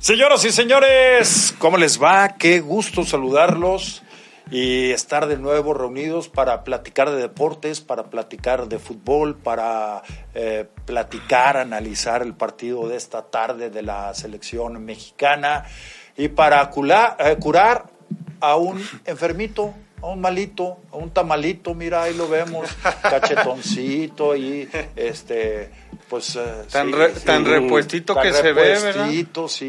Señoras y señores, ¿cómo les va? Qué gusto saludarlos y estar de nuevo reunidos para platicar de deportes, para platicar de fútbol, para eh, platicar, analizar el partido de esta tarde de la selección mexicana y para eh, curar a un enfermito, a un malito, a un tamalito, mira, ahí lo vemos, cachetoncito y este pues eh, tan, tan repuestito que se ve, ¿verdad? Sí,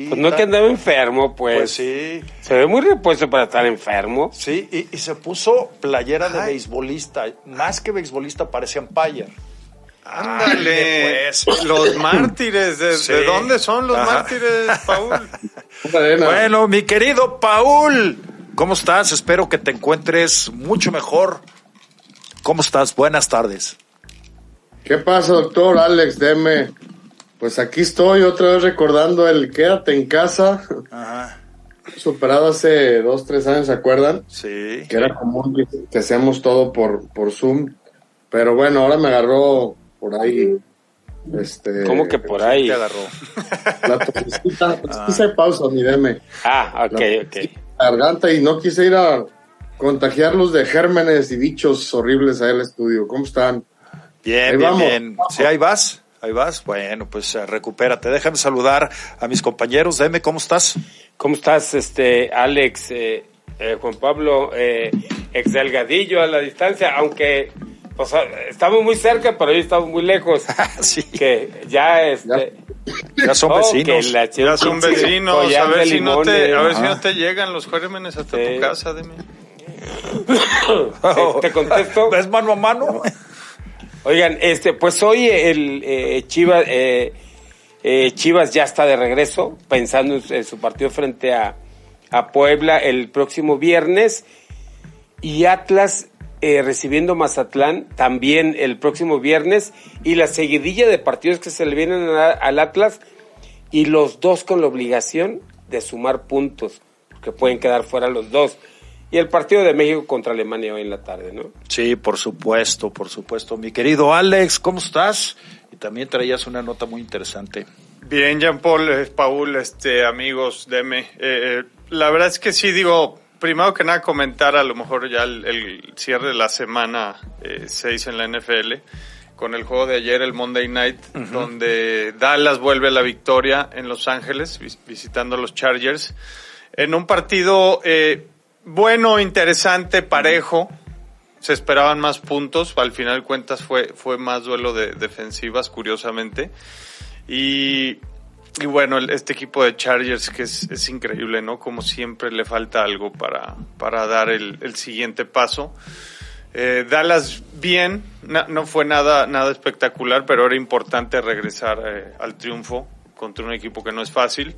pues no es que andaba enfermo, pues. Pues sí. Se ve muy repuesto para estar enfermo. Sí, y, se puso playera de beisbolista. Más que beisbolista parece Empire. Ándale, pues. los mártires, ¿de, dónde son los mártires, Paul? bueno, mi querido Paul, ¿cómo estás? Espero que te encuentres mucho mejor. ¿Cómo estás? Buenas tardes. ¿Qué pasa, doctor Alex Deme? Pues aquí estoy otra vez recordando el quédate en casa. Ajá. Superado hace dos, tres años, ¿se acuerdan? Sí. Que era común que, hacíamos todo por, por Zoom. Pero bueno, ahora me agarró por ahí. Este, ¿Cómo que por ahí? Te agarró. La tosecita. Ah. pausa, mi Deme. Ah, ok, ok. garganta y no quise ir a contagiarlos de gérmenes y bichos horribles ahí al estudio. ¿Cómo están? Bien, bien, bien. Sí, ahí vas. Ahí vas. Bueno, pues eh, recupérate. Déjame saludar a mis compañeros. Deme, ¿cómo estás? ¿Cómo estás, este, Alex, eh, eh, Juan Pablo, ex Delgadillo a la distancia? Aunque pues, estamos muy cerca, pero hoy estamos muy lejos. sí. Que ya, este. Ya, son vecinos. ya son vecinos. A ver, si no, te, a ver si no te llegan los gérmenes hasta tu casa, Deme. ¿Te, contesto? ¿Es mano a mano? Oigan, este, pues hoy el eh, Chivas, eh, eh, Chivas ya está de regreso, pensando en, su partido frente a, Puebla el próximo viernes. Y Atlas recibiendo Mazatlán también el próximo viernes. Y la seguidilla de partidos que se le vienen al Atlas. Y los dos con la obligación de sumar puntos, porque pueden quedar fuera los dos y el partido de México contra Alemania hoy en la tarde, ¿no? Sí, por supuesto, por supuesto. Mi querido Alex, ¿cómo estás? Y también traías una nota muy interesante. Bien, Jean Paul, eh, Paul, este, amigos, deme. Eh, eh, la verdad es que sí, digo, primero que nada comentar a lo mejor ya el, cierre de la semana 6 en la NFL con el juego de ayer, el Monday Night, donde Dallas vuelve a la victoria en Los Ángeles, visitando a los Chargers, en un partido eh, bueno, interesante, parejo. Se esperaban más puntos. Al final de cuentas fue, fue más duelo de defensivas, curiosamente. Y, bueno, este equipo de Chargers que es, increíble, ¿no? Como siempre le falta algo para, para dar el, el siguiente paso. Eh, Dallas bien, no, fue nada, nada espectacular, pero era importante regresar eh, al triunfo contra un equipo que no es fácil.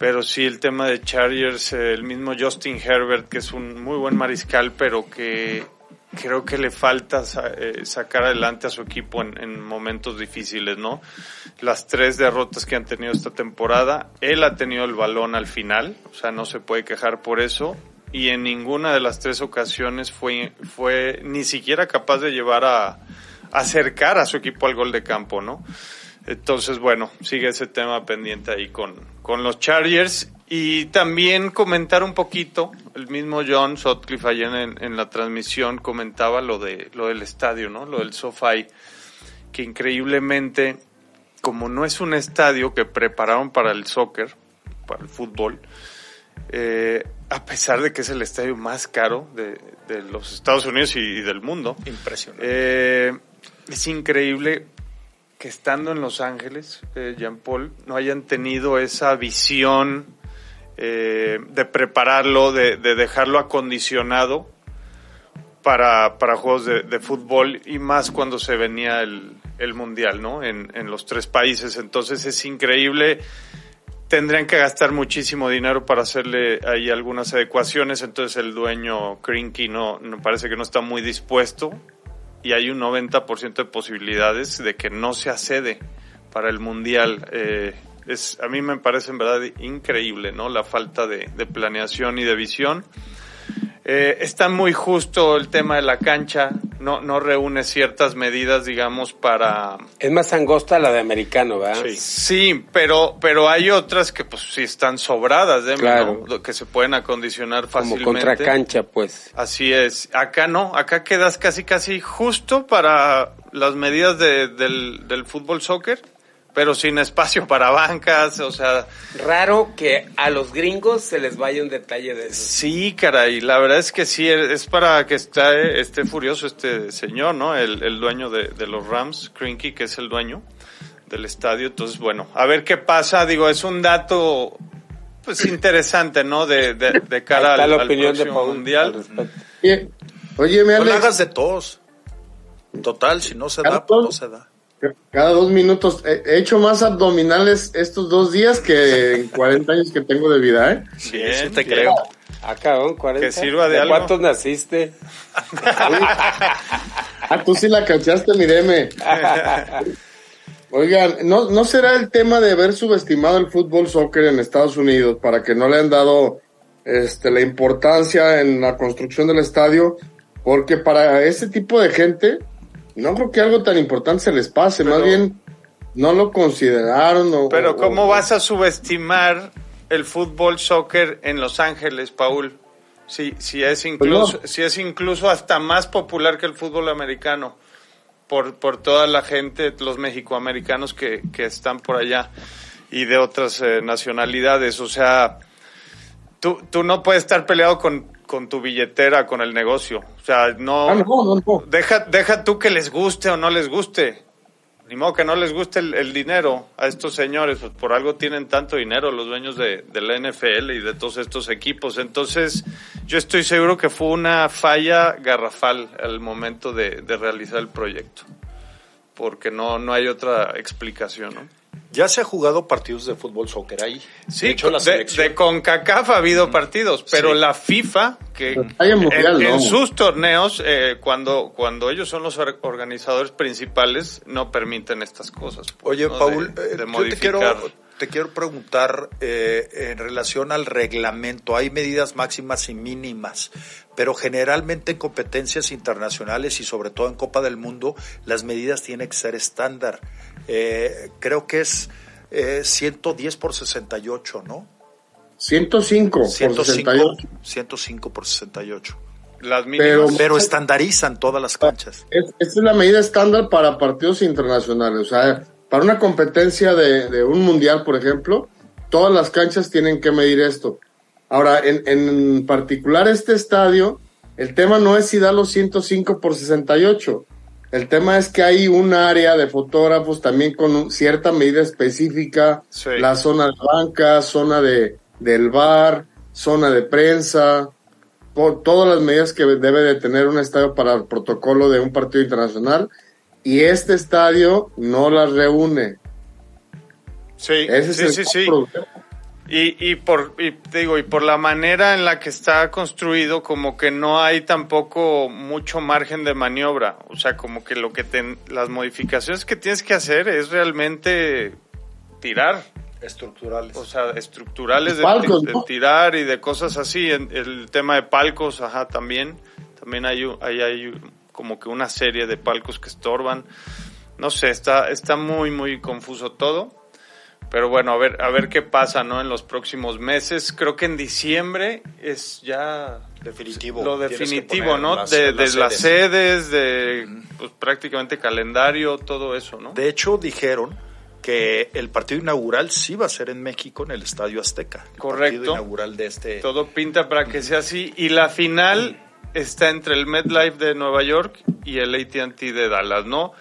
Pero sí, el tema de Chargers, el mismo Justin Herbert, que es un muy buen mariscal, pero que creo que le falta eh, sacar adelante a su equipo en, momentos difíciles, ¿no? Las tres derrotas que han tenido esta temporada, él ha tenido el balón al final, o sea, no se puede quejar por eso, y en ninguna de las tres ocasiones fue, fue ni siquiera capaz de llevar a acercar a su equipo al gol de campo, ¿no? Entonces, bueno, sigue ese tema pendiente ahí con, con los Chargers. Y también comentar un poquito, el mismo John Sotcliffe ayer en, en, la transmisión comentaba lo de lo del estadio, ¿no? Lo del SoFi, que increíblemente, como no es un estadio que prepararon para el soccer, para el fútbol, eh, a pesar de que es el estadio más caro de, de los Estados Unidos y, del mundo. Impresionante. Eh, es increíble que estando en Los Ángeles, eh, Jean Paul, no hayan tenido esa visión eh, de prepararlo, de, dejarlo acondicionado para, para juegos de, fútbol y más cuando se venía el, Mundial, ¿no? En, en, los tres países. Entonces es increíble. Tendrían que gastar muchísimo dinero para hacerle ahí algunas adecuaciones. Entonces el dueño Krinky no, no parece que no está muy dispuesto y hay un 90% de posibilidades de que no se accede para el mundial. Eh, es, a mí me parece en verdad increíble, ¿no? La falta de, planeación y de visión. Eh, está muy justo el tema de la cancha. No, no reúne ciertas medidas, digamos, para... Es más angosta la de americano, ¿verdad? Sí, sí pero, pero hay otras que pues sí están sobradas, ¿eh? Claro. ¿no? que se pueden acondicionar Como fácilmente. contra cancha, pues. Así es. Acá no, acá quedas casi casi justo para las medidas de- del, del fútbol soccer, pero sin espacio para bancas, o sea, Raro que a los gringos se les vaya un detalle de eso. sí, caray, la verdad es que sí, es para que esté, esté furioso este señor, ¿no? El, el dueño de, de los Rams, Krinky, que es el dueño del estadio. Entonces, bueno, a ver qué pasa. Digo, es un dato, pues, interesante, ¿no? De, de, de cara está al, la al opinión de próximo Paul al mundial. respecto. Oye, mi No Alex, hagas de todos. Total, si no se da, pues no se da. Cada dos minutos he he hecho más abdominales estos dos días que en 40 años que tengo de vida, ¿eh? Sí, Bien, sí te bien. creo. Ah, cabrón, 40. Que sirva de algo. cuántos naciste? Ah, tú sí la cachaste, mi deme. Oigan, ¿no, ¿no será el tema de haber subestimado el fútbol soccer en Estados Unidos para que no le han dado este, la importancia en la construcción del estadio? Porque para ese tipo de gente, no creo que algo tan importante se les pase, más bien no lo consideraron. O, Pero o- ¿cómo o- vas a subestimar el fútbol soccer en Los Ángeles, Paul? Si, si, es incluso, Pues no. si es incluso hasta más popular que el fútbol americano, por, por toda la gente, los mexicoamericanos que, que están por allá y de otras eh, nacionalidades. O sea, tú, tú no puedes estar peleado con, con tu billetera, con el negocio. O sea, no, Ah, no, no. Deja, deja tú que les guste o no les guste. Ni modo que no les guste el, el dinero a estos señores, pues por algo tienen tanto dinero los dueños de, de la NFL y de todos estos equipos. Entonces, yo estoy seguro que fue una falla garrafal al momento de, de realizar el proyecto. Porque no, no hay otra explicación, ¿no? Ya se ha jugado partidos de fútbol soccer ahí. Sí, de hecho, la de, selección. de CONCACAF ha habido partidos, pero Sí. la FIFA, que en mundial, en, ¿no? en sus torneos, eh, cuando, cuando ellos son los or- organizadores principales, no permiten estas cosas. pues, Oye, ¿no? Paul, De- eh, yo te quiero, te quiero preguntar eh, en relación al reglamento. Hay medidas máximas y mínimas, pero generalmente en competencias internacionales y sobre todo en Copa del Mundo, las medidas tienen que ser estándar. Eh, creo que es eh, 110 por 68, ¿no? 105 por 105, 68. 105 por 68. Las mínimas. Pero estandarizan todas las canchas. Es, esta es la medida estándar para partidos internacionales. O sea, para una competencia de, de un mundial, por ejemplo, todas las canchas tienen que medir esto. Ahora, en, en particular este estadio, el tema no es si da los 105 por 68. El tema es que hay un área de fotógrafos también con cierta medida específica, Sí. la zona de banca, zona de, del bar, zona de prensa, por todas las medidas que debe de tener un estadio para el protocolo de un partido internacional y este estadio no las reúne. sí, Ese sí, es sí, el sí. problema. Y, y por y te digo y por la manera en la que está construido como que no hay tampoco mucho margen de maniobra. O sea como que lo que te, las modificaciones que tienes que hacer es realmente tirar. Estructurales. o sea estructurales de, Palcos, de ¿no? tirar y de cosas así. En- el tema de palcos ajá también. También hay un- hay, hay como que una serie de palcos que estorban. No sé está está muy muy confuso todo pero bueno, a ver, a ver qué pasa, ¿no? En los próximos meses. Creo que en diciembre es ya Definitivo. lo definitivo, ¿no? las- de las de las sedes. sedes, de pues, prácticamente calendario, todo eso, ¿no? De hecho, dijeron que el partido inaugural sí va a ser en México, en el Estadio Azteca. El Correcto. partido inaugural de este. Todo pinta para que sea así. Y la final está entre el MetLife de Nueva York y el AT&T de Dallas, ¿no?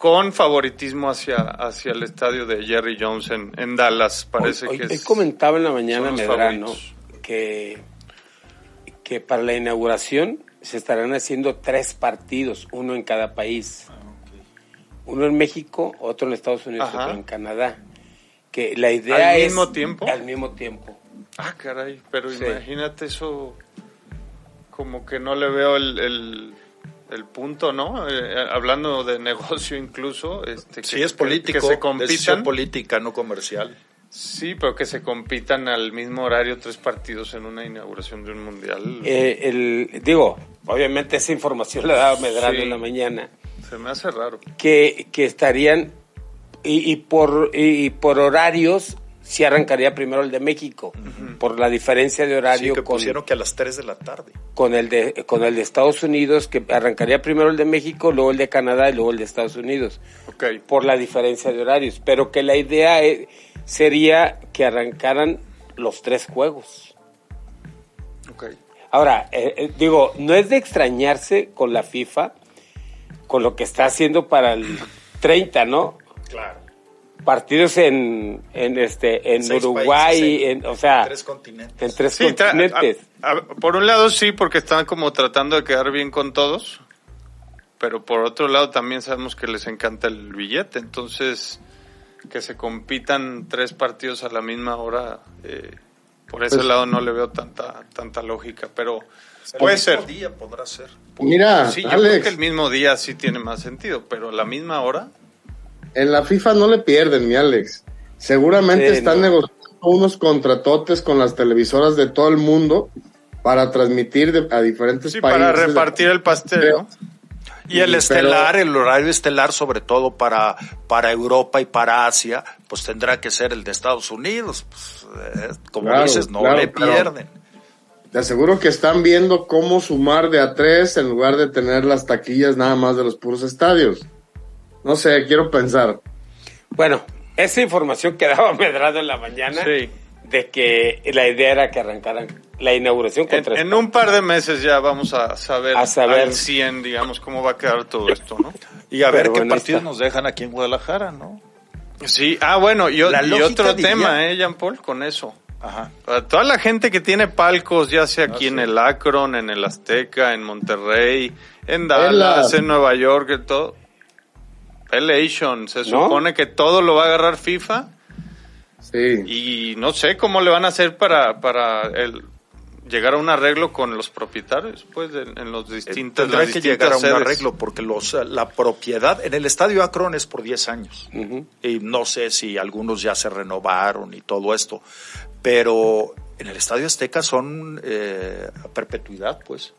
Con favoritismo hacia, hacia el estadio de Jerry Jones en, en Dallas. Parece hoy, que hoy es... comentaba en la mañana Medrano que, que para la inauguración se estarán haciendo tres partidos, uno en cada país. Uno en México, otro en Estados Unidos, Ajá. otro en Canadá. Que la idea ¿Al es... mismo tiempo? Al mismo tiempo. Ah, caray, pero Sí. imagínate eso, como que no le veo el, el, el punto, ¿no? Eh, hablando de negocio incluso. Este, Sí, que- es político, Que, se decisión compitan. política, no comercial. Sí, pero que se compitan al mismo horario tres partidos en una inauguración de un mundial. Eh, el, digo, obviamente esa información la daba Medrano Sí. en la mañana, Se me hace raro. que, que estarían, y, y por, y por horarios, sí arrancaría primero el de México, por la diferencia de Sí, horario que con, pusieron que a las 3 de la tarde. con, el de, con el de Estados Unidos, que arrancaría primero el de México, luego el de Canadá y luego el de Estados Unidos. Ok. por la diferencia de horarios, pero que la idea eh, sería que arrancaran los tres juegos. Ok. Ahora, eh, eh, digo, no es de extrañarse con la FIFA, con lo que está haciendo para el 30, ¿no? Claro. Partidos en, en este, en Seis Uruguay, países, en, o sea, tres continentes. en tres Sí, continentes. a- a- por un lado sí, porque están como tratando de quedar bien con todos, pero por otro lado también sabemos que les encanta el billete, entonces que se compitan tres partidos a la misma hora, eh, por ese Pues- lado no le veo tanta tanta lógica, pero El puede mismo ser. día podrá ser. Mira, Sí, yo creo que el mismo día sí tiene más sentido, pero a la misma hora. En la FIFA no le pierden, mi Alex. Seguramente Sí, están no. negociando unos contratotes con las televisoras de todo el mundo para transmitir de- a diferentes Sí, países. para repartir el pastel, ¿no? Y el Pero- estelar, el horario estelar, sobre todo para, para Europa y para Asia, pues tendrá que ser el de Estados Unidos. Pues, eh, como Claro, dices, no claro, le pierden. Te aseguro que están viendo cómo sumar de a tres en lugar de tener las taquillas nada más de los puros estadios. No sé, quiero pensar. Bueno, esa información que daba Medrado en la mañana, Sí. de que la idea era que arrancaran la inauguración con En, tres en un par de meses ya vamos a saber, A saber. al 100, digamos, cómo va a quedar todo esto, ¿no? Y a ver qué bueno, partidos está. nos dejan aquí en Guadalajara, ¿no? Sí, ah, bueno, y, y otro diría- tema, ¿eh, Jean Paul? Con eso. Ajá. Para toda la gente que tiene palcos, ya sea aquí Ah, en sí. el Akron, en el Azteca, en Monterrey, en Dallas, Dallas. en Nueva York, en todo. Elation, se ¿No? supone que todo lo va a agarrar FIFA Sí. y no sé cómo le van a hacer para, para el, llegar a un arreglo con los propietarios, pues, de- en los distintos, Tendrá que llegar a un sedes. arreglo porque los, la propiedad en el estadio Akron es por 10 años. Y no sé si algunos ya se renovaron y todo esto. Pero en el estadio Azteca son eh, a perpetuidad, pues.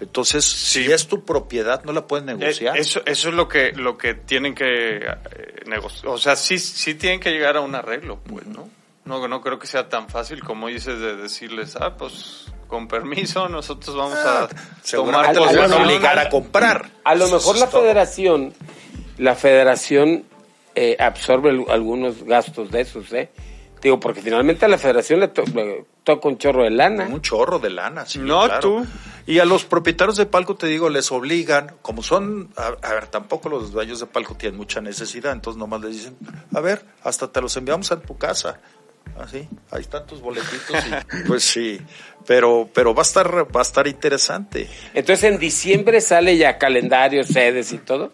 Entonces, si es tu propiedad, no la puedes Eh, negociar. Eso, eso es lo que, lo que tienen que negociar. O sea, sí, sí tienen que llegar a un arreglo, pues, ¿no? No, no creo que sea tan fácil como dices de decirles, ah, pues, con permiso, nosotros vamos a tomar Ah, los van a obligar a comprar. A lo mejor la federación, la federación eh, absorbe algunos gastos de esos, ¿eh? Digo, porque finalmente a la federación le, to- le toca un chorro de lana. Un chorro de lana, sí, No, claro. tú. Y a los propietarios de palco, te digo, les obligan, como son, a, a ver, tampoco los dueños de palco tienen mucha necesidad, entonces nomás les dicen, a ver, hasta te los enviamos a tu casa. Así, ahí están tus boletitos y, pues sí, pero, pero va a estar, va a estar interesante. Entonces en diciembre sale ya calendario, sedes y todo.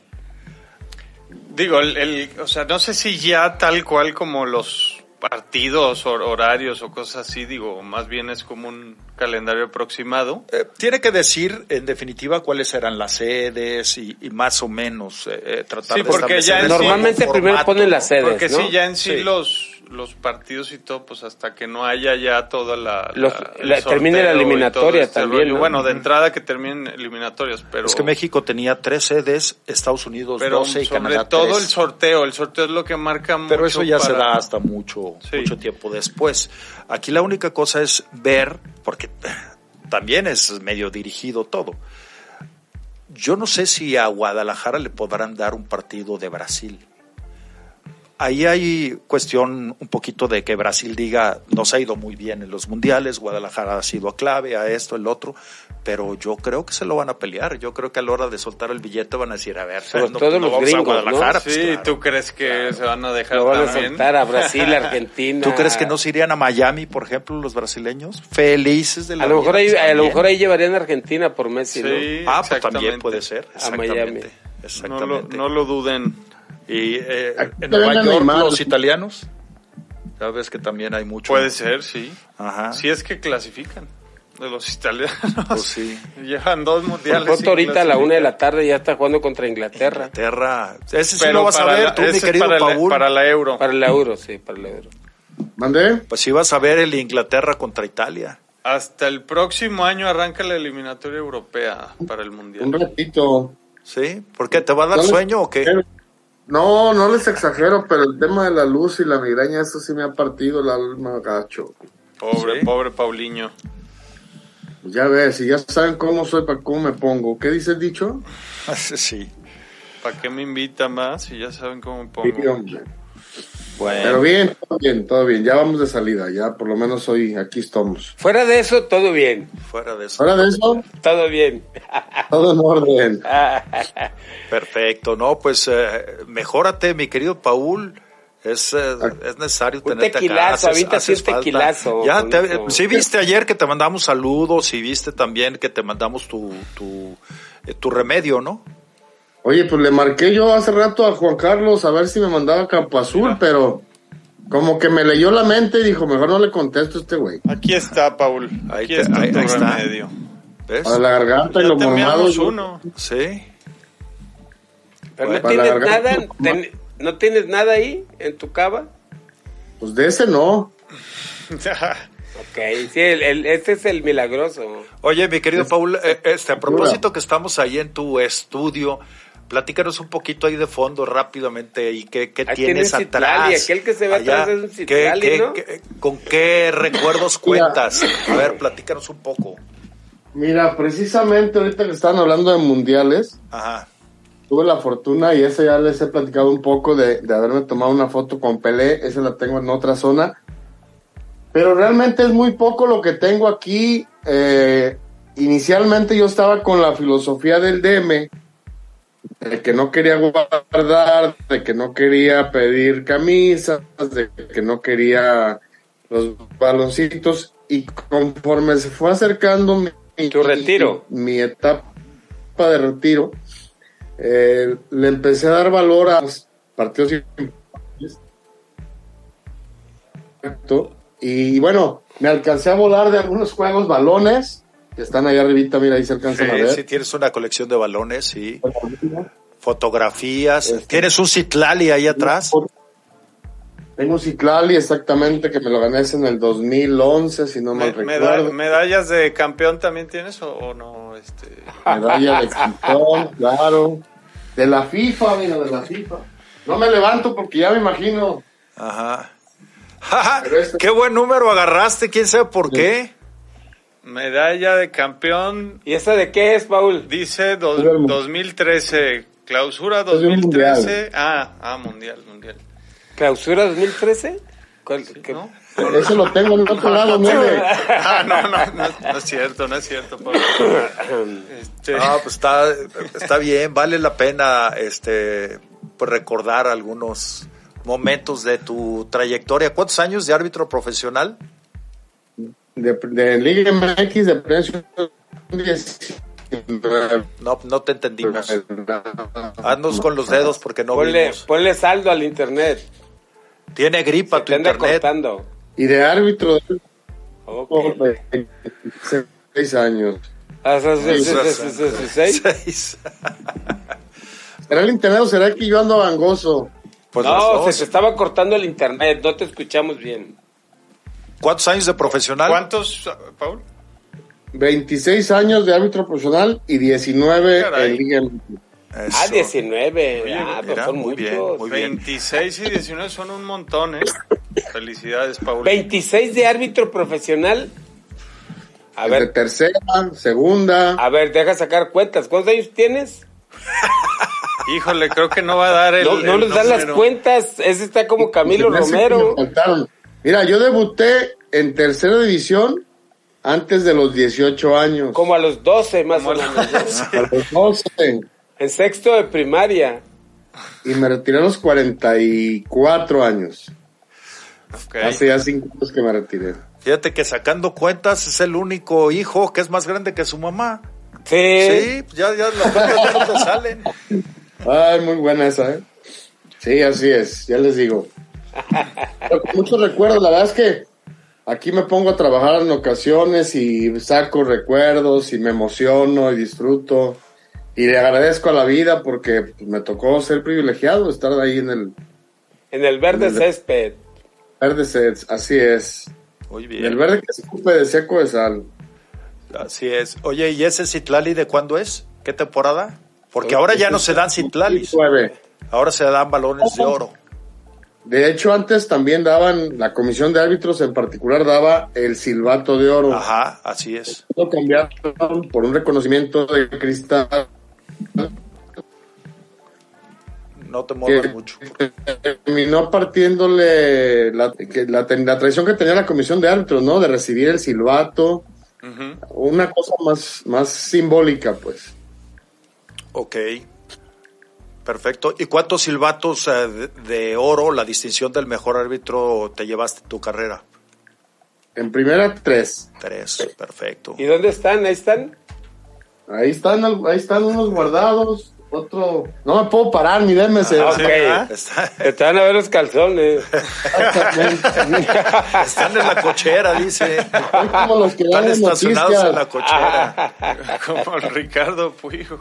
Digo, el, el- o sea, no sé si ya tal cual como los partidos, hor- horarios o cosas así, digo, más bien es como un calendario aproximado. Eh, tiene que decir, en definitiva, cuáles serán las sedes y, y más o menos eh, eh, tratar Sí, de porque ya Normalmente primero ponen las sedes, Porque ¿no? sí, ya en sí, Sí. los los partidos y todo, pues hasta que no haya ya toda la... Los- la- termine la eliminatoria todo este también. ¿no? Bueno, de entrada que terminen eliminatorias, pero... Es que México tenía tres sedes, Estados Unidos pero 12 y sobre Canadá todo 3. el sorteo, el sorteo es lo que marca mucho Pero eso ya se da hasta mucho, Sí. mucho tiempo después. Aquí la única cosa es ver, porque también es medio dirigido todo. Yo no sé si a Guadalajara le podrán dar un partido de Brasil. Ahí hay cuestión un poquito de que Brasil diga, nos ha ido muy bien en los mundiales, Guadalajara ha sido a clave, a esto, el otro, pero yo creo que se lo van a pelear. Yo creo que a la hora de soltar el billete van a decir, a ver, Sobre no, todo no los vamos a gringos, ¿no? Guadalajara. Sí, Pues claro. ¿tú crees que se van a dejar Lo van a soltar a Brasil, Argentina. ¿Tú crees que no se irían a Miami, por ejemplo, los brasileños? Felices de la A lo mejor vida, ahí, a lo mejor ahí llevarían a Argentina por Messi, ¿no? Sí, Ah, pues también puede ser. A Miami. Exactamente. No lo, Exactamente. no lo duden. Y eh, en Nueva York, Neymar. los italianos. Sabes que también hay mucho. Puede ser, sí. Ajá. Si es que clasifican. De los italianos. Pues sí. Llevan dos Por mundiales. pronto sin ahorita a la una de la tarde ya está jugando contra Inglaterra. Inglaterra. Ese sí Pero lo vas a para ver la- tú, mi querido para la- Paul. para la euro. Para el euro, sí, para el euro. ¿Mandé? Pues sí vas a ver el Inglaterra contra Italia. Hasta el próximo año arranca la eliminatoria europea para el Un Mundial. ratito. ¿Sí? ¿Por qué? ¿Te va a dar sueño o qué? No, no les exagero, pero el tema de la luz y la migraña, eso sí me ha partido el alma gacho. Pobre, Sí. pobre Paulinho. Ya ves, si ya saben cómo soy, para cómo me pongo. ¿Qué dice el dicho? sí. ¿Para qué me invitan más? Si ya saben cómo me Sí, pongo. hombre. Bueno. Pero bien, todo bien, todo bien. Ya vamos de salida, ya por lo menos hoy aquí estamos. Fuera de eso, todo bien. Fuera de eso. Fuera de eso, Todo bien. todo en orden. Perfecto, no, pues eh, mejórate, mi querido Paul. Es, eh, es necesario Un tenerte tequilazo, acá. haces- un tequilazo Ya, te- eso. sí viste ayer que te mandamos saludos y viste también que te mandamos tu, tu, eh, tu remedio, ¿no? Oye, pues le marqué yo hace rato a Juan Carlos a ver si me mandaba Campo Azul, pero como que me leyó la mente y dijo, mejor no le contesto a este güey. Aquí está, Paul. Ahí Aquí te- está ahí- tu ahí está. ¿Ves? Para la garganta y Ya lo te mormado. enviamos yo- uno. Sí. Pero Bueno, no tienes nada, ten- no tienes nada ahí en tu cava. Pues de ese no. Ok, sí, el, el- este es el milagroso. Oye, mi querido Paul, eh, este, a propósito que estamos ahí en tu estudio, platícanos un poquito ahí de fondo rápidamente y qué, qué tienes tiene atrás. Citlali, aquel que se ve atrás es un ¿Qué- Citlali, qué- ¿no? qué- ¿Con qué recuerdos cuentas? A ver, platícanos un poco. Mira, precisamente ahorita que estaban hablando de mundiales, Ajá. tuve la fortuna y ese ya les he platicado un poco de, de haberme tomado una foto con Pelé, esa la tengo en otra zona. Pero realmente es muy poco lo que tengo aquí. Eh, inicialmente yo estaba con la filosofía del DM, de que no quería guardar, de que no quería pedir camisas, de que no quería los baloncitos y conforme se fue acercando mi, Tu retiro. mi etapa de retiro, eh, le empecé a dar valor a los partidos. Y bueno, me alcancé a volar de algunos juegos balones que están ahí arribita, mira, ahí se alcanzan a Sí, ver. sí, tienes una colección de balones y fotografías. Este. Tienes un Citlali ahí atrás. Tengo un Ciclali exactamente que me lo gané en el 2011, si no Me- mal meda- recuerdo. ¿Medallas de campeón también tienes o, o no? Este... Medalla de campeón, claro. De la FIFA, mira, de la FIFA. No me levanto porque ya me imagino. Ajá. Pero este- Qué buen número agarraste, quién sabe por qué. Medalla de campeón, ¿Y esa de qué es, Paul? dice dos- Es del mu- 2013. Clausura Es del 2013. Ah, ah, mundial, mundial. ¿Clausura 2013? ¿Cuál- qué- ¿No? Ese lo tengo en el otro lado, mire. Ah, no, no, no, no es cierto, no es cierto, Pablo. Este, No, pues está, está bien, vale la pena este pues recordar algunos momentos de tu trayectoria. ¿Cuántos años de árbitro profesional? De, de Liga MX de precio 19. No, no te entendimos. Haznos con los dedos porque no ponle, vimos. ponle saldo al internet. Tiene gripa Se tu te anda internet. cortando. Y de árbitro de Ok. 6 años. ¿Será el internet o será que yo ando gangoso? Pues No, se te estaba cortando el internet, no te escuchamos bien. ¿Cuántos años de profesional? ¿Cuántos, Paul? 26 años de árbitro profesional y 19 Caray. en Liga. Eso. Ah, 19. Oye, ah, son muy bien, muchos. muy bien. 26 y 19 son un montón, ¿eh? Felicidades, Paul. 26 de árbitro profesional. A De ver, tercera, segunda. a ver, deja sacar cuentas. ¿Cuántos años tienes? Híjole, creo que no va a dar el. No, no el les dan las cuentas. Ese está como Camilo Romero. me faltaron. Mira, yo debuté en tercera división antes de los 18 años. Como a los 12 más Como o menos. ¿no? A los 12. En sexto de primaria. Y me retiré a los 44 años. Ok. Hace ya 5 años que me retiré. Fíjate que sacando cuentas es el único hijo que es más grande que su mamá. Sí. Sí, ya, ya las cuentas ya no te salen. Ay, muy buena esa, ¿eh? Sí, así es, ya les digo. Pero con muchos recuerdos, la verdad es que aquí me pongo a trabajar en ocasiones y saco recuerdos y me emociono y disfruto. Y le agradezco a la vida porque pues, me tocó ser privilegiado, estar ahí en el En el verde En el- césped. Verde Sets, así es. Muy bien. El verde que se ocupe de seco de sal. Así es. Oye, ¿y ese Citlali de cuándo es? ¿Qué temporada? Porque ahora ya no se dan Citlalis. Ahora se dan balones de oro. De hecho, antes también daban, la comisión de árbitros en particular daba el silbato de oro. Ajá, así es. Lo cambiaron por un reconocimiento de cristal. No te muevas mucho. Terminó partiéndole la, la, la, tradición que tenía la comisión de árbitros, ¿no? De recibir el silbato. Una cosa más, más simbólica, pues. Ok. Perfecto. ¿Y cuántos silbatos eh, de, oro, la distinción del mejor árbitro, te llevaste en tu carrera? En primera, tres. Tres, perfecto. ¿Y dónde están? ¿Ahí están? Ahí están, ahí están unos guardados otro. No me puedo parar, mi Demes. Ah, okay. Están a ver los calzones. Están en la cochera, dice. Están como los que Están estacionados en la cochera. como el Ricardo Puijo,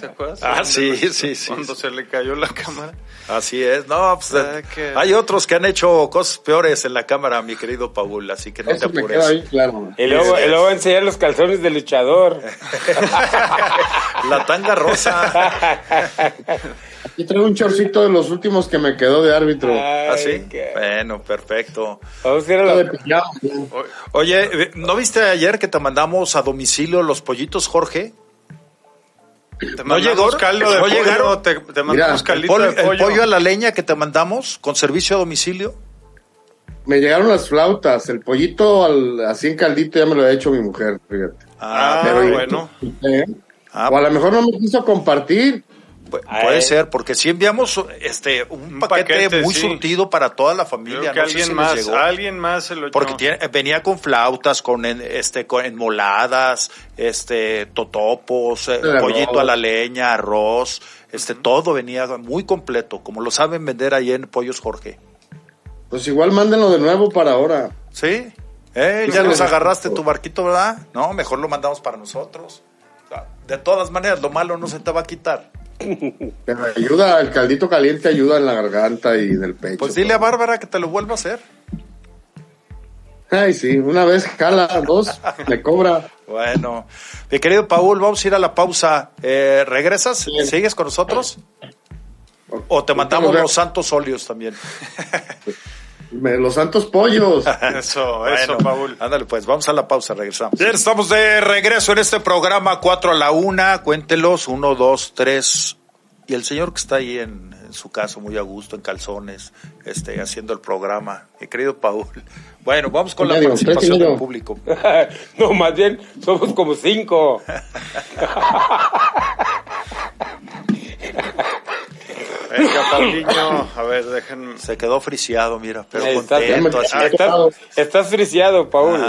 ¿te acuerdas? Ah, sí, sí, sí. Cuando se le cayó la cámara. Así es. No, pues, ah, hay otros que han hecho cosas peores en la cámara, mi querido Paul, así que no Eso te apures. Ahí, claro. Y luego, y luego enseñar los calzones del luchador. la tanga rosa. Aquí traigo un chorcito de los últimos que me quedó de árbitro. ¿Ah, sí? Bueno, perfecto. a Oye, ¿no viste ayer que te mandamos a domicilio los pollitos, Jorge? ¿No llegó? Caldo de ¿No pollo, llegaron? Te, te mandamos Mira, el, pollo, de pollo. el pollo a la leña que te mandamos con servicio a domicilio. Me llegaron las flautas, el pollito al, así en caldito ya me lo ha hecho mi mujer, fíjate. Ah, pero bueno. ¿eh? Ah, o a lo mejor no me quiso compartir. puede ser, porque si enviamos este un, paquete, muy surtido para toda la familia. que alguien, más, alguien más se lo Porque tiene, venía con flautas, con este, con enmoladas, este, totopos, eh, pollito a la leña, arroz, este, todo venía muy completo, como lo saben vender ahí en Pollos Jorge. Pues igual mándenlo de nuevo para ahora. Sí, eh, ya los agarraste en tu barquito, ¿verdad? No, mejor lo mandamos para nosotros de todas maneras, lo malo no se te va a quitar. Pero ayuda, el caldito caliente ayuda en la garganta y en el pecho. Pues dile a Bárbara que te lo vuelva a hacer. Ay, sí, una vez jala, dos, me cobra. Bueno, mi querido Paul, vamos a ir a la pausa. Eh, ¿Regresas? ¿Sigues con nosotros? ¿O te mandamos los santos óleos también? los santos pollos. eso, eso, Paul. Ándale, pues, vamos a la pausa, regresamos. Bien, estamos de regreso en este programa, 4 a la 1, cuéntelos, 1, 2, 3. Y el señor que está ahí en, su casa, muy a gusto, en calzones, este, haciendo el programa, mi querido Paul. Bueno, vamos con la participación del público. no, más bien, somos como cinco. Venga, Paulinho, a ver, déjenme. Se quedó friciado, mira, pero estás, contento. Estás, friciado, Paul.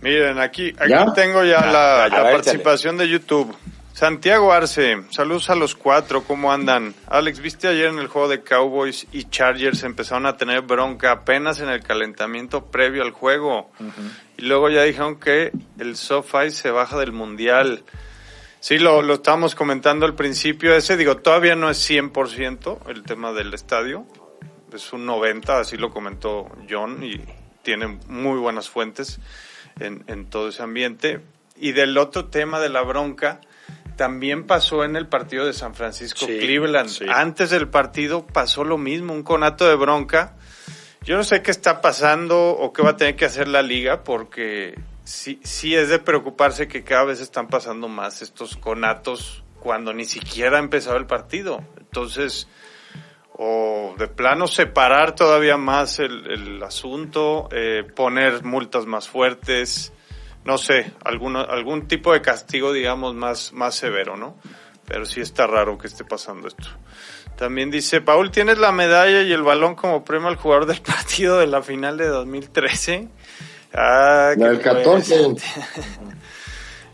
Miren, aquí, aquí tengo ya la, participación de YouTube. Santiago Arce, saludos a los cuatro, ¿cómo andan? Alex, ¿viste ayer en el juego de Cowboys y Chargers empezaron a tener bronca apenas en el calentamiento previo al juego? Y luego ya dijeron que el SoFi se baja del Mundial. Sí, lo, lo estábamos comentando al principio. Ese, digo, todavía no es 100% el tema del estadio. Es un 90%, así lo comentó John, y tiene muy buenas fuentes en, en todo ese ambiente. Y del otro tema de la bronca, también pasó en el partido de San Francisco Cleveland. Antes del partido pasó lo mismo, un conato de bronca. Yo no sé qué está pasando o qué va a tener que hacer la liga porque sí, sí es de preocuparse que cada vez están pasando más estos conatos cuando ni siquiera ha empezado el partido. Entonces, o de plano separar todavía más el, el asunto, eh, poner multas más fuertes, no sé, alguno, algún tipo de castigo, digamos, más, más severo, ¿no? Pero sí está raro que esté pasando esto. También dice, Paul, ¿tienes la medalla y el balón como premio al jugador del partido de la final de 2013? Ah, el 14.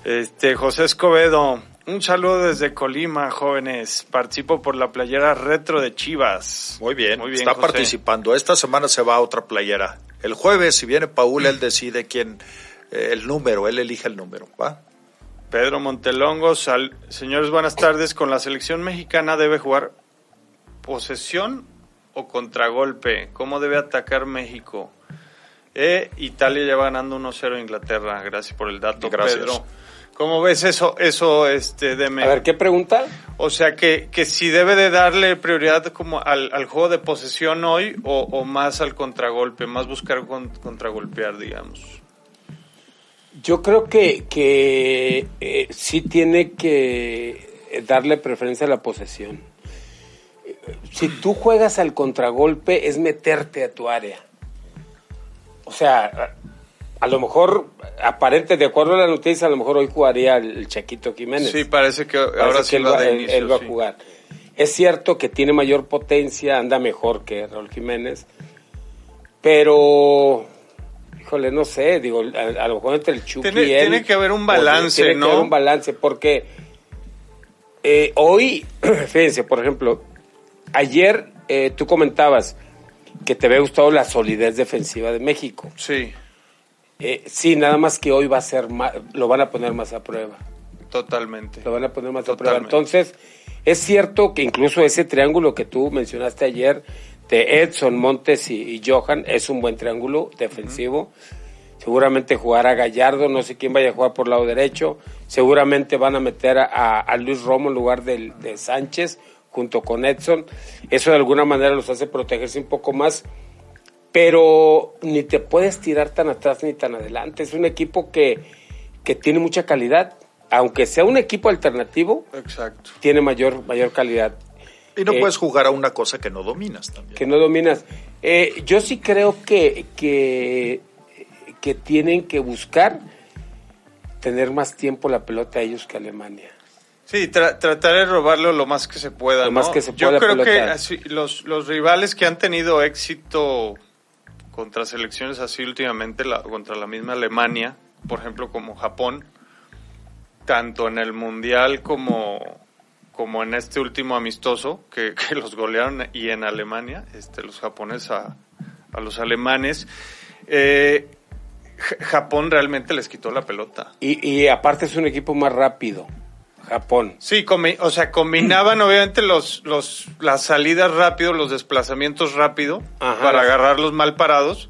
Este, José Escobedo, un saludo desde Colima, jóvenes. Participo por la playera retro de Chivas. Muy bien, Muy bien está participando. Esta semana se va a otra playera. El jueves, si viene Paul, él decide quién, eh, el número, él elige el número, ¿va? Pedro Montelongo, señores, buenas tardes. Con la selección mexicana debe jugar posesión o contragolpe. ¿Cómo debe atacar México? Eh, Italia ya va ganando 1-0 a Inglaterra. Gracias por el dato, Gracias. Pedro. ¿Cómo ves eso, eso este, Deme? A ver, ¿qué pregunta? O sea, que, que si debe de darle prioridad como al, al juego de posesión hoy o, o más al contragolpe, más buscar con- contragolpear, digamos. Yo creo que, que eh, sí tiene que darle preferencia a la posesión. Si tú juegas al contragolpe es meterte a tu área. O sea, a, lo mejor, aparente, de acuerdo a la noticia, a lo mejor hoy jugaría el, Chaquito Jiménez. Sí, parece que Parece ahora que sí él va va, de él- inicio. él va a jugar. Es cierto que tiene mayor potencia, anda mejor que Raúl Jiménez, pero, híjole, no sé, digo, a, a lo mejor entre el Chucky Tiene- y él... tiene que haber un balance, tiene ¿no? que haber un balance, porque eh, hoy, fíjense, por ejemplo, ayer eh, tú comentabas que te había gustado la solidez defensiva de México. Sí, Eh, sí, nada más que hoy va a ser más, lo van a poner más a prueba. totalmente. Lo van a poner más a prueba. Entonces, es cierto que incluso ese triángulo que tú mencionaste ayer de Edson, Montes y, y Johan es un buen triángulo defensivo. Seguramente jugará Gallardo, no sé quién vaya a jugar por lado derecho. Seguramente van a meter a, a Luis Romo en lugar del- de, Sánchez junto con Edson. Eso de alguna manera los hace protegerse un poco más. Pero ni te puedes tirar tan atrás ni tan adelante. Es un equipo que, que tiene mucha calidad. Aunque sea un equipo alternativo, Exacto. tiene mayor, mayor calidad. Y no Eh, puedes jugar a una cosa que no dominas también. que no dominas. Eh, yo sí creo que, que, que tienen que buscar tener más tiempo la pelota a ellos que Alemania. Sí, tra- tratar de robarlo lo más que se pueda. Lo ¿no? más que se Yo pueda creo que así, los, los rivales que han tenido éxito contra selecciones así últimamente, la- contra la misma Alemania, por ejemplo, como Japón, tanto en el Mundial como, como en este último amistoso, que, que los golearon, y en Alemania, este, los japoneses a, a los alemanes, eh, Japón realmente les quitó la pelota. Y, y aparte es un equipo más rápido, Japón. Sí, comi- o sea, combinaban obviamente los, los, las salidas rápido, los desplazamientos rápido Ajá. para agarrarlos mal parados,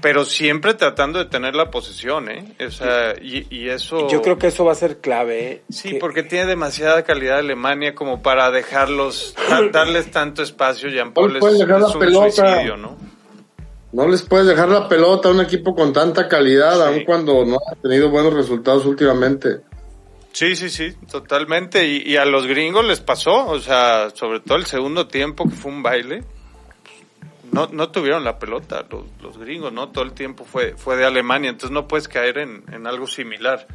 pero siempre tratando de tener la posesión, ¿eh? O sea, y, y eso... Yo creo que eso va a ser clave. ¿eh? Sí, Que- porque tiene demasiada calidad Alemania como para dejarlos, da- darles tanto espacio, Jean Paul, No es, puedes dejar la es un pelota. suicidio, ¿no? No les puedes dejar la pelota a un equipo con tanta calidad, Sí. aun cuando no ha tenido buenos resultados últimamente. Sí, sí, sí, totalmente. Y, y a los gringos les pasó, o sea, sobre todo el segundo tiempo que fue un baile, no, no tuvieron la pelota los, los gringos, ¿no? Todo el tiempo fue, fue de Alemania, entonces no puedes caer en, en algo similar.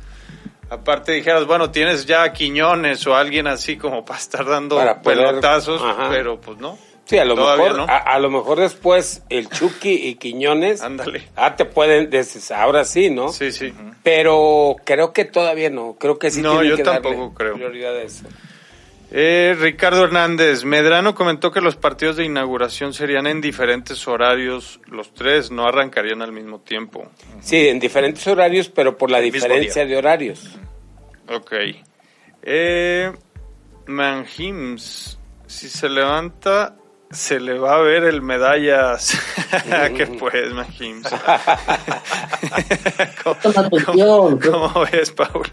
Aparte dijeras, bueno, tienes ya a Quiñones o alguien así como para estar dando Para pelotazos, pero pues no. Sí, a lo Todavía mejor, no. a, a lo mejor después el Chucky y Quiñones, Ándale. ah, te pueden, des- ahora sí, ¿no? Sí, sí. Pero creo que todavía no, creo que sí No, tienen yo que darle tampoco creo. prioridad a eso. Eh, Ricardo Hernández, Medrano comentó que los partidos de inauguración serían en diferentes horarios, los tres no arrancarían al mismo tiempo. Sí, en diferentes horarios, pero por la El diferencia de horarios. Ok. Eh, Manhims, si se levanta, se le va a ver el medallas. ¿Qué pues, atención. cómo- cómo ves, Paul?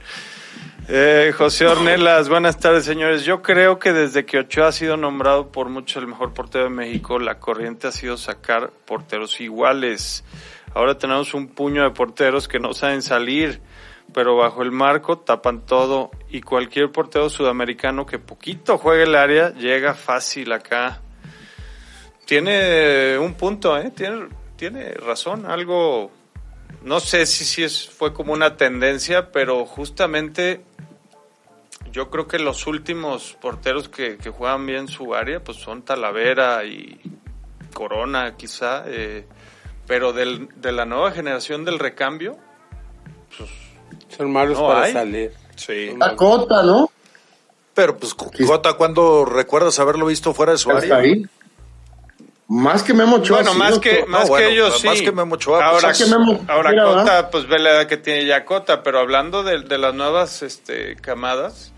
Eh, José Ornelas, buenas tardes, señores. Yo creo que desde que Ochoa ha sido nombrado por mucho el mejor portero de México, la corriente ha sido sacar porteros iguales. Ahora tenemos un puño de porteros que no saben salir, pero bajo el marco tapan todo y cualquier portero sudamericano que poquito juegue el área llega fácil acá. Tiene un punto, ¿eh? Tiene, tiene razón, algo no sé si, si es, fue como una tendencia, pero justamente yo creo que los últimos porteros que, que juegan bien su área pues son Talavera y Corona quizá, eh, pero del, de la nueva generación del recambio, Son malos No para hay. salir. Sí. La cota, ¿no? Pero pues Jota, ¿cuándo recuerdas haberlo visto fuera de su Hasta área? ahí. Más que Memo Ochoa. bueno, sí, más que, No, más bueno, que ellos sí. más que Memo Ochoa, pues, ahora, más que Memo- ahora mira, Cota, ¿verdad? pues ve la edad que tiene ya Cota, pero hablando de, de las nuevas este, camadas,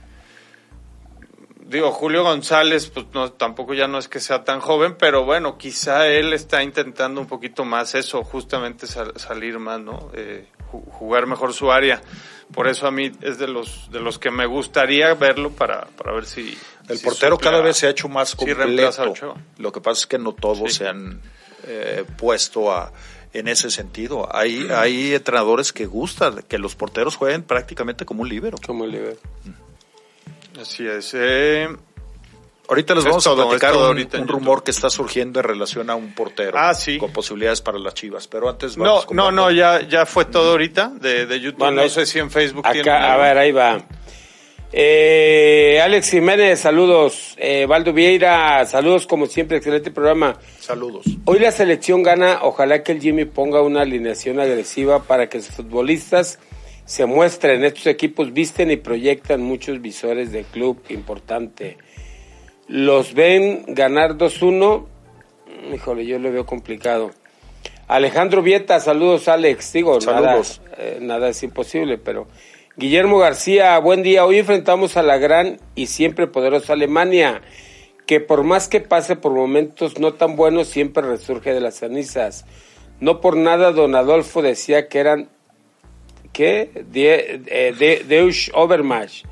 digo, Julio González, pues no, tampoco ya no es que sea tan joven, pero bueno, quizá él está intentando un poquito más eso, justamente sal- salir más, ¿no? Eh, ju- jugar mejor su área. Por eso a mí es de los de los que me gustaría verlo para, para ver si El si portero cada vez se ha hecho más completo. Lo que pasa es que no todos Sí. se han eh, puesto a, en ese sentido. Hay, hay entrenadores que gustan que los porteros jueguen prácticamente como un líbero. Como el Liverpool. Así es. Eh, Ahorita les Es vamos todo, a platicar un, un rumor que está surgiendo en relación a un portero Ah, sí. con posibilidades para las Chivas. Pero antes no, vamos no, Paco. no, ya, ya fue todo ahorita de, de YouTube. Bueno, no sé si en Facebook tienen Acá, a ver, ahí va. Eh, Alex Jiménez, saludos. Eh, Valdo Vieira, saludos como siempre, excelente programa. Saludos. Hoy la selección gana, ojalá que el Jimmy ponga una alineación agresiva para que sus futbolistas se muestren. Estos equipos visten y proyectan muchos visores de club importante. Los ven ganar 2-1. Híjole, yo lo veo complicado. Alejandro Vieta, saludos Alex. Digo, Saludos. Nada, eh, nada es imposible, pero... Guillermo García, buen día. Hoy enfrentamos a la gran y siempre poderosa Alemania, que por más que pase por momentos no tan buenos, siempre resurge de las cenizas. No por nada don Adolfo decía que eran, ¿qué? Eh, de, Deus Overmash.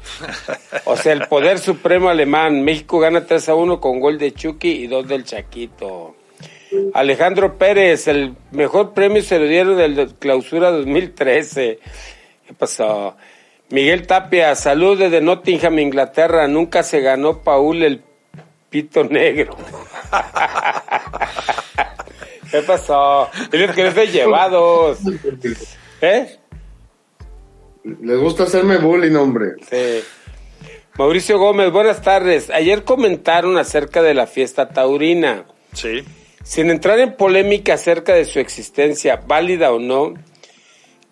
O sea, el poder supremo alemán. México gana 3 a 1 con gol de Chucky y dos del Chaquito. Alejandro Pérez, el mejor premio se lo dieron del de clausura 2013. ¿Qué pasó? Miguel Tapia, salud desde Nottingham, Inglaterra. Nunca se ganó Paul el pito negro. ¿Qué pasó? Tienes que ser llevados. ¿Eh? Les gusta hacerme bullying, hombre. Sí. Mauricio Gómez, buenas tardes. Ayer comentaron acerca de la fiesta taurina. Sí. Sin entrar en polémica acerca de su existencia, válida o no,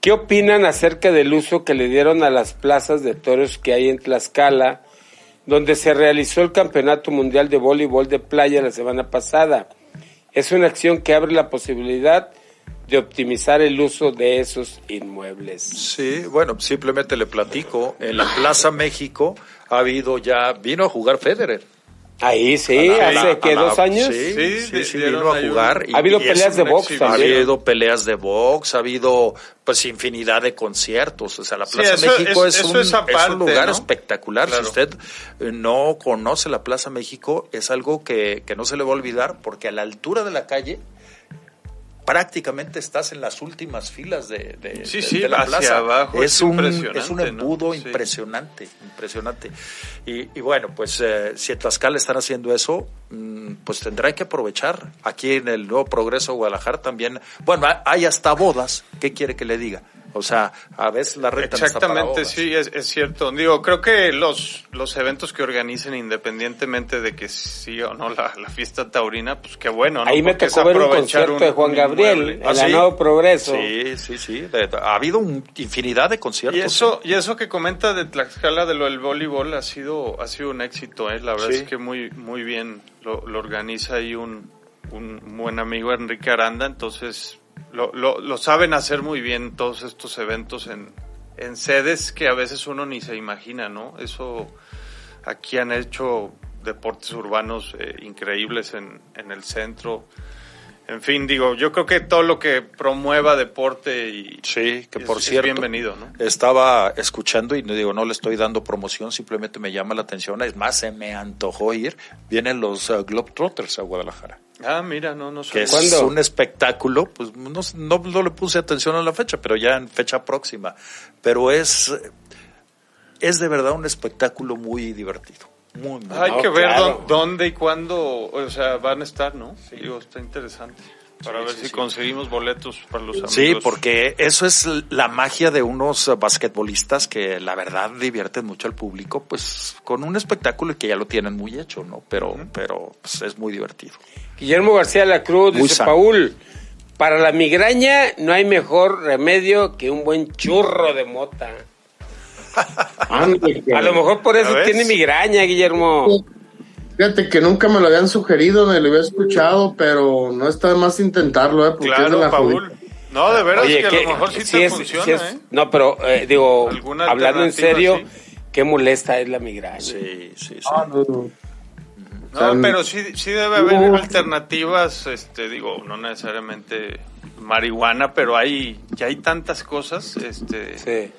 ¿qué opinan acerca del uso que le dieron a las plazas de toros que hay en Tlaxcala, donde se realizó el Campeonato Mundial de Voleibol de Playa la semana pasada? Es una acción que abre la posibilidad de optimizar el uso de esos inmuebles. Sí, bueno, simplemente le platico. En la Plaza México ha habido ya, vino a jugar Federer. Ahí sí, la- hace la- que dos años. Sí, Sí, sí, vino a jugar. Ha habido y peleas de box. Ha habido peleas de box, ha habido pues infinidad de conciertos. O sea, la Sí, Plaza eso- México es- un, es aparte, un lugar ¿no? espectacular. Claro. Si usted eh, no conoce la Plaza México, es algo que, que no se le va a olvidar porque a la altura de la calle prácticamente estás en las últimas filas de, de- Sí, de- sí, de la hacia plaza. abajo, es, es un, es un ¿no? embudo Sí. impresionante, impresionante. Y, y bueno, pues eh, si en Tlaxcala están haciendo eso, mm, pues tendrán que aprovechar. Aquí en el Nuevo Progreso Guadalajara también, bueno, ha- hay hasta bodas, ¿qué quiere que le diga? O sea, a veces la renta no está para Exactamente, sí, es, es cierto. Digo, creo que los, los eventos que organicen, independientemente de que sí o no la, la fiesta taurina, pues qué bueno, ¿no? Ahí me Porque es tocó ver un concierto de Juan Gabriel ¿Ah, la sí? Nuevo Progreso. Sí, sí, sí. de- ha habido un- infinidad de conciertos. Y eso, y eso que comenta de Tlaxcala de lo del voleibol ha sido, ha sido un éxito, ¿eh? La verdad Sí. es que muy, muy bien lo, lo organiza ahí un, un buen amigo Enrique Aranda, entonces lo, lo, lo saben hacer muy bien todos estos eventos en, en sedes que a veces uno ni se imagina, ¿no? Eso aquí han hecho deportes urbanos eh, increíbles en, en el centro. En fin, digo, yo creo que todo lo que promueva deporte y Sí, que es- por es cierto. bienvenido, ¿no? Estaba escuchando y no digo, no le estoy dando promoción, simplemente me llama la atención. Es más, se me antojó ir. Vienen los uh, Globetrotters a Guadalajara. Ah, mira, no, no Que sabía. es ¿Cuándo? un espectáculo, pues no, no, no le puse atención a la fecha, pero ya en fecha próxima. Pero es, es de verdad un espectáculo muy divertido. Muy, Hay No, que ver claro. dónde y cuándo, o sea, van a estar, ¿no? Digo, está interesante. Para Sí, ver sí, si sí. conseguimos boletos para los amigos. Sí, porque eso es la magia de unos basquetbolistas que la verdad divierten mucho al público, pues con un espectáculo que ya lo tienen muy hecho, ¿no? Pero, pero pues, es muy divertido. Guillermo García la Cruz Muy dice, sano. Paul, para la migraña no hay mejor remedio que un buen churro de mota. Ándale, A lo mejor por ¿Ya eso tiene migraña, Guillermo. Fíjate que nunca me lo habían sugerido, ni lo había escuchado, pero no está de más intentarlo, ¿eh? Porque es de Claro, la Paul. judía. No, de veras Oye, que a lo mejor sí, sí te es- funciona, sí es- ¿eh? No, pero eh, digo, ¿Alguna hablando en serio, sí? qué molesta es la migraña. Sí, sí, sí. Ah, no, no. No, O sea, pero sí, sí debe haber no. alternativas, este, digo, no necesariamente marihuana, pero hay, ya hay tantas cosas, este, Sí.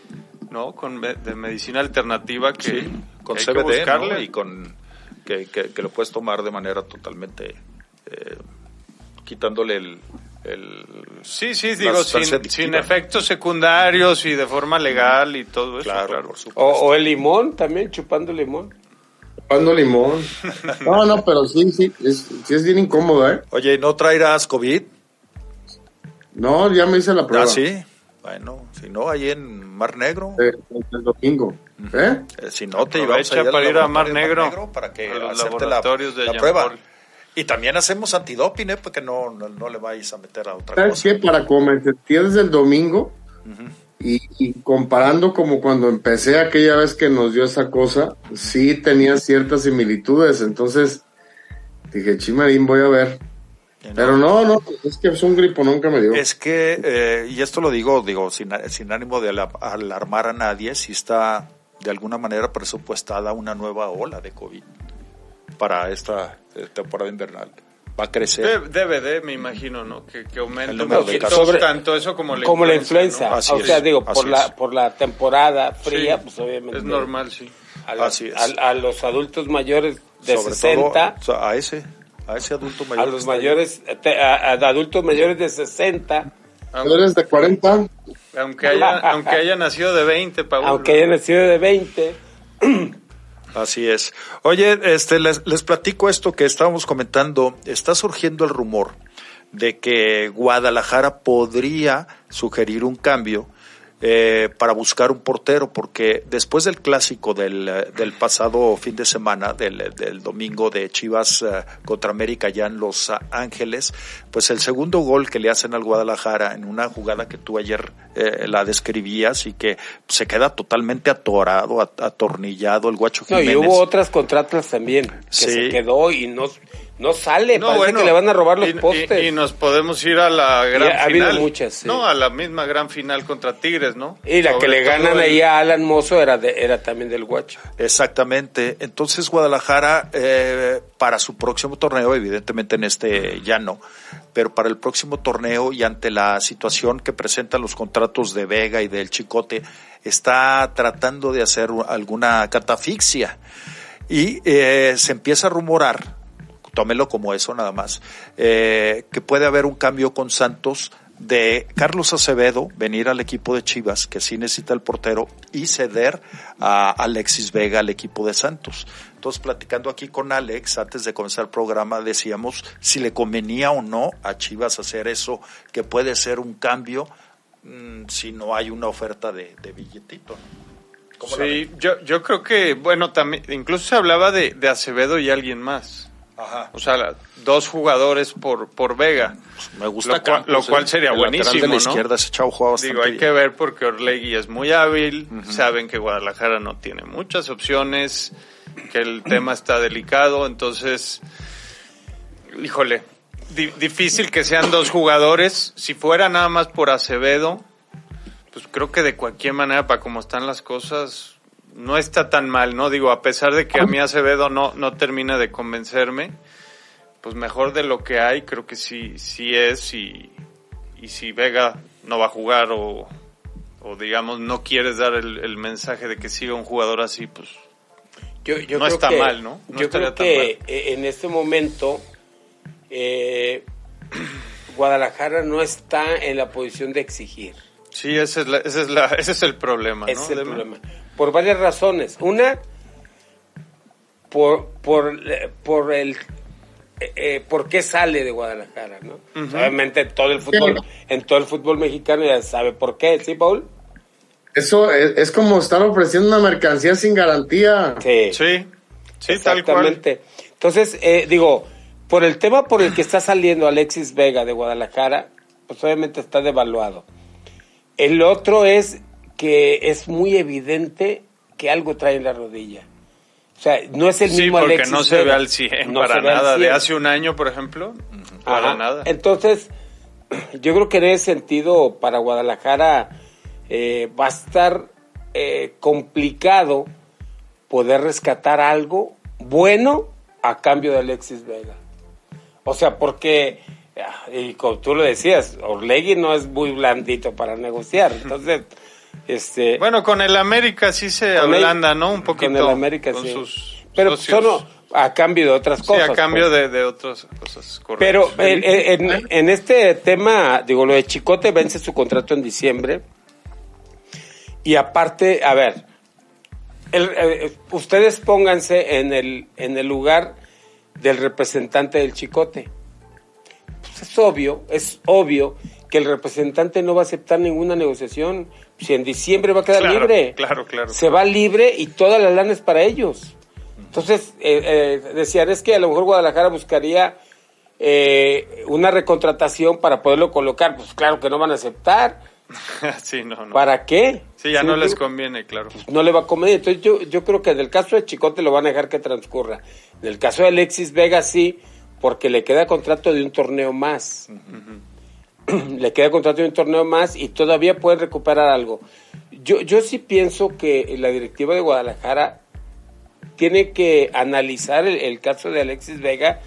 ¿No? Con me- de medicina alternativa que, Sí, con que hay que ¿no? buscarle. y con que, que- que lo puedes tomar de manera totalmente eh, quitándole el, el- Sí, sí, digo, sin, sin efectos secundarios y de forma legal y todo eso, claro, claro. por supuesto. O, o el limón también, chupando limón. Chupando limón. No, no, pero sí, sí, es, sí es bien incómodo, ¿eh? Oye, ¿y ¿no traerás COVID? No, ya me hice la prueba. Ah, sí. Bueno, si no, ahí en Mar Negro. Eh, el domingo. ¿Eh? Eh, si no, te ahí al para ir a Mar de Negro, para que a los hacerte la, laboratorios de la prueba. Paul. Y también hacemos antidoping, ¿eh? Porque no, no, no le vais a meter a otra ¿Sabes cosa. qué? Para sentía desde el domingo y, y comparando como cuando empecé aquella vez que nos dio esa cosa, sí tenía ciertas similitudes. Entonces dije, chimarín, voy a ver. No. Pero no, no, es que es un gripo, nunca me dio. Es que, eh, y esto lo digo, digo, sin, sin ánimo de ala- alarmar a nadie, si está de alguna manera presupuestada una nueva ola de COVID para esta eh, temporada invernal. Va a crecer. De- DVD, me imagino, ¿no? Que, que aumente El un de poquito casos. tanto eso como la Como la influenza. influenza. ¿no? Así o es, sea, digo, por la, por la temporada fría, Sí, pues obviamente. Es normal, sí. A, la- Así es. a- a los adultos mayores de Sobre 60, todo o sea, a ese, a ese adulto mayor. a los mayores, te- a, a adultos mayores de 60, ¿Tú eres de 40? Aunque haya, aunque haya nacido de 20, Paul. aunque hayan nacido de 20, Así es. Oye, este, les, les platico esto que estábamos comentando. Está surgiendo el rumor de que Guadalajara podría sugerir un cambio eh, para buscar un portero, porque después del clásico del, eh, del pasado fin de semana, del, del domingo de Chivas eh, contra América ya en Los Ángeles, pues el segundo gol que le hacen al Guadalajara en una jugada que tú ayer eh, la describías y que se queda totalmente atorado, at- atornillado el guacho no, y hubo otras contratas también, que Sí. se quedó y no, no sale, No, parece bueno, que le van a robar los y, postes. Y, y nos podemos ir a la gran ha habido final. muchas, sí. No, a la misma gran final contra Tigres, ¿no? Y la que le ganan el- ahí a Alan Mozo era, de, era también del Guacho. Exactamente. Entonces Guadalajara eh, para su próximo torneo, evidentemente en este ya no, pero para el próximo torneo y ante la situación que presentan los contratos de Vega y del Chicote, está tratando de hacer alguna catafixia. Y eh, se empieza a rumorar, tómelo como eso nada más, eh, que puede haber un cambio con Santos de Carlos Acevedo venir al equipo de Chivas, que sí necesita el portero, y ceder a Alexis Vega al equipo de Santos. Entonces, platicando aquí con Alex, antes de comenzar el programa, decíamos si le convenía o no a Chivas hacer eso, que puede ser un cambio mm, si no hay una oferta de, de billetito. ¿no? ¿Cómo la Sí, yo, yo creo que, bueno, también, incluso se hablaba de, de Acevedo y alguien más. Ajá. O sea, dos jugadores por, por Vega. Me gusta Lo cual- Campos, lo cual sería El buenísimo, de la ¿no? izquierda, ese chavo juega Digo, hay bien. que ver porque Orlegui es muy hábil, saben que Guadalajara no tiene muchas opciones, que el tema está delicado, entonces, híjole, di- difícil que sean dos jugadores. Si fuera nada más por Acevedo, pues creo que de cualquier manera, para como están las cosas, no está tan mal, ¿no? Digo, a pesar de que a mí Acevedo no, no termina de convencerme, pues mejor de lo que hay, creo que sí, sí es y, y si Vega no va a jugar o, o digamos no quieres dar el, el mensaje de que siga un jugador así, pues Yo, yo No creo está que- mal, ¿no? No yo estaría creo tan que eh, en este momento eh, Guadalajara no está en la posición de exigir. sí, ese es, la- ese es, la, ese es el problema, ¿no? Ese es el Deme. problema. Por varias razones. Una, por, por, eh, por el eh, eh, por qué sale de Guadalajara, ¿no? Obviamente todo el fútbol, en todo el fútbol mexicano ya sabe por qué, ¿sí, Paul? Eso es, es como estar ofreciendo una mercancía sin garantía. Sí, sí, tal cual. Exactamente. Entonces, eh, digo, por el tema por el que está saliendo Alexis Vega de Guadalajara, pues obviamente está devaluado. El otro es que es muy evidente que algo trae en la rodilla. O sea, no es el Sí, mismo porque Alexis no se ve al 100 No para nada. De 100. hace un año, por ejemplo, para Ajá. nada. Entonces, yo creo que en ese sentido, para Guadalajara eh, va a estar eh, complicado poder rescatar algo bueno a cambio de Alexis Vega. O sea, porque, ah, y como tú lo decías, Orlegui no es muy blandito para negociar. Entonces, este... Bueno, con el América sí se el- ablanda, ¿no? Un poquito. Con el América, con sí. sus Pero socios. solo a cambio de otras Sí, cosas. a cambio pues. de, de otras cosas. correcto. Pero en, en- en este tema, digo, lo de Chicote vence su contrato en diciembre. Y aparte, a ver, el- eh, ustedes pónganse en el, en el lugar del representante del Chicote. Pues es obvio, es obvio que el representante no va a aceptar ninguna negociación. Si en diciembre va a quedar Claro, libre. claro, claro. Se va libre y toda la lana es para ellos. Entonces, eh, eh, decían, es que a lo mejor Guadalajara buscaría eh, una recontratación para poderlo colocar. Pues claro que no van a aceptar. sí, no, no. ¿Para qué? Sí, ya Sí, no les conviene, claro. no le va a convenir. Entonces yo, yo creo que en el caso de Chicote lo van a dejar que transcurra. En el caso de Alexis Vega sí, porque le queda contrato de un torneo más. le queda contrato de un torneo más y todavía puede recuperar algo. Yo, yo sí pienso que la directiva de Guadalajara tiene que analizar el, el caso de Alexis Vega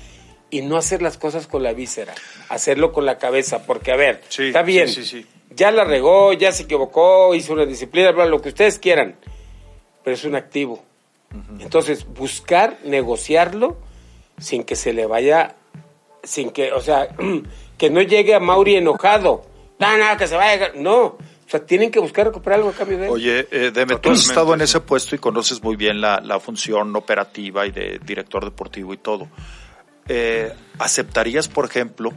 y no hacer las cosas con la víscera, hacerlo con la cabeza, porque a ver, Sí, está bien, sí, sí, sí. ya la regó, ya se equivocó, hizo una disciplina, bla, lo que ustedes quieran, pero es un activo. Entonces, buscar negociarlo sin que se le vaya, sin que, o sea, que no llegue a Mauri enojado. No, no, que se vaya. No, o sea, tienen que buscar recuperar algo a cambio de él. Oye, eh, Deme, tú has estado en ese puesto y conoces muy bien la, la función operativa y de director deportivo y todo. Eh, ¿Aceptarías, por ejemplo,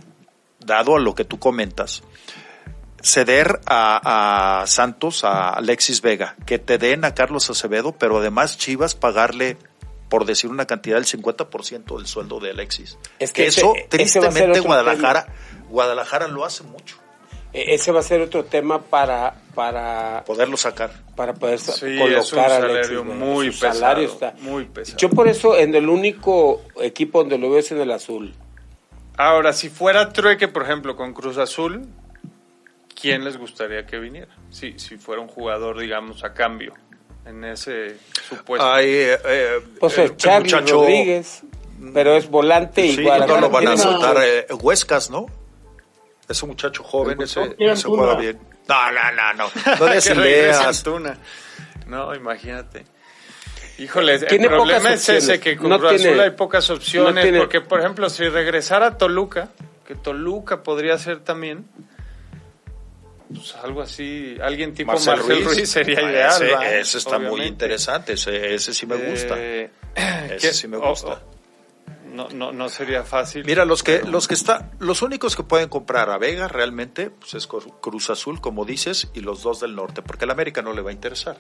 dado a lo que tú comentas, ceder a, a Santos, a Alexis Vega, que te den a Carlos Acevedo, pero además Chivas pagarle, por decir una cantidad del 50% del sueldo de Alexis? Es que ese- eso, ese ser tristemente, Guadalajara, Guadalajara lo hace mucho, E- ese va a ser otro tema para, para, poderlo sacar. para poder Sí, colocar es un a salario Alexis muy salario pesado, está- muy pesado. Yo por eso en el único equipo donde lo veo es en el azul. Ahora, si fuera trueque, por ejemplo, con Cruz Azul, ¿quién les gustaría que viniera? Si, si fuera un jugador, digamos, a cambio, en ese supuesto. Hay, eh, eh, Pues el- el Charlie muchacho- Rodríguez, pero es volante Sí, Guadalajara no lo van a soltar. eh, Huescas, ¿no? Es un muchacho joven, ese, Mira, ese Antuna. juega bien. No, no, no, no. No des. No, imagínate. Híjole, el problema es ese, que con No Cruz tiene- Azul hay pocas opciones, no tiene- porque, por ejemplo, si regresara a Toluca, que Toluca podría ser también, pues algo así, alguien tipo Marcel, Ruiz. sería Ah, ideal. Ese, ¿va? ese está muy interesante, ese, ese sí me gusta. Eh, Ese que- sí me o- gusta. o- no, no, no sería fácil. Mira, los que, los que está, los únicos que pueden comprar a Vega realmente, pues es Cru- Cruz Azul, como dices, y los dos del norte, porque el América no le va a interesar.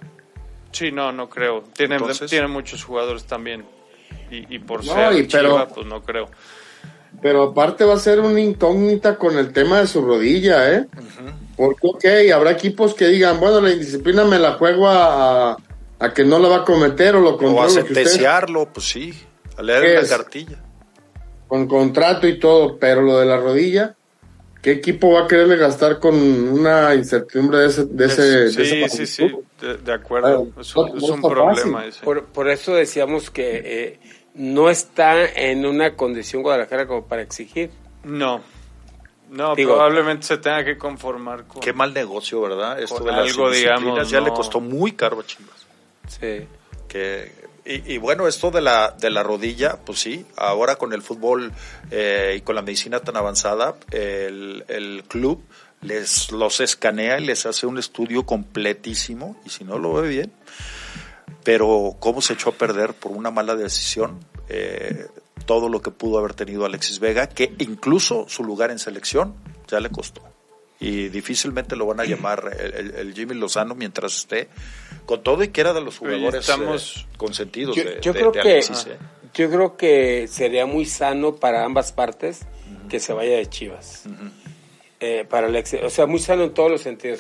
Sí, no, no creo. Tiene, Entonces- tiene muchos jugadores también. Y, y por No, ser y pero- Chiva, pues no creo. Pero aparte va a ser una incógnita con el tema de su rodilla, ¿eh? Porque, ok, habrá equipos que digan, bueno, la indisciplina me la juego a, a- a que no la va a cometer o lo O a controlo que ustedes sentenciarlo, pues sí, a leer ¿Qué una es? cartilla. con contrato y todo, pero lo de la rodilla, ¿qué equipo va a quererle gastar con una incertidumbre de ese, de ese, de sí, esa sí, de, de acuerdo. Ah, es un, no- es no un está problema ese. Por, por eso decíamos que eh, no está en una condición Guadalajara como para exigir. No. No, Digo- probablemente se tenga que conformar con... Qué mal negocio, ¿verdad? Esto de las algo, digamos, ya le costó muy caro a Chivas. Sí. que y, y bueno esto de la de la rodilla pues sí ahora con el fútbol eh, y con la medicina tan avanzada el, el club les los escanea y les hace un estudio completísimo y si no lo ve bien pero cómo se echó a perder por una mala decisión eh, todo lo que pudo haber tenido Alexis Vega que incluso su lugar en selección ya le costó y difícilmente lo van a llamar el, Jimmy Lozano mientras esté con todo y que era de los jugadores estamos- eh, consentidos Yo, de, yo de- creo de que Alexis, ¿eh? yo creo que sería muy sano para ambas partes que se vaya de Chivas. Eh, para Alexis, o sea, muy sano en todos los sentidos.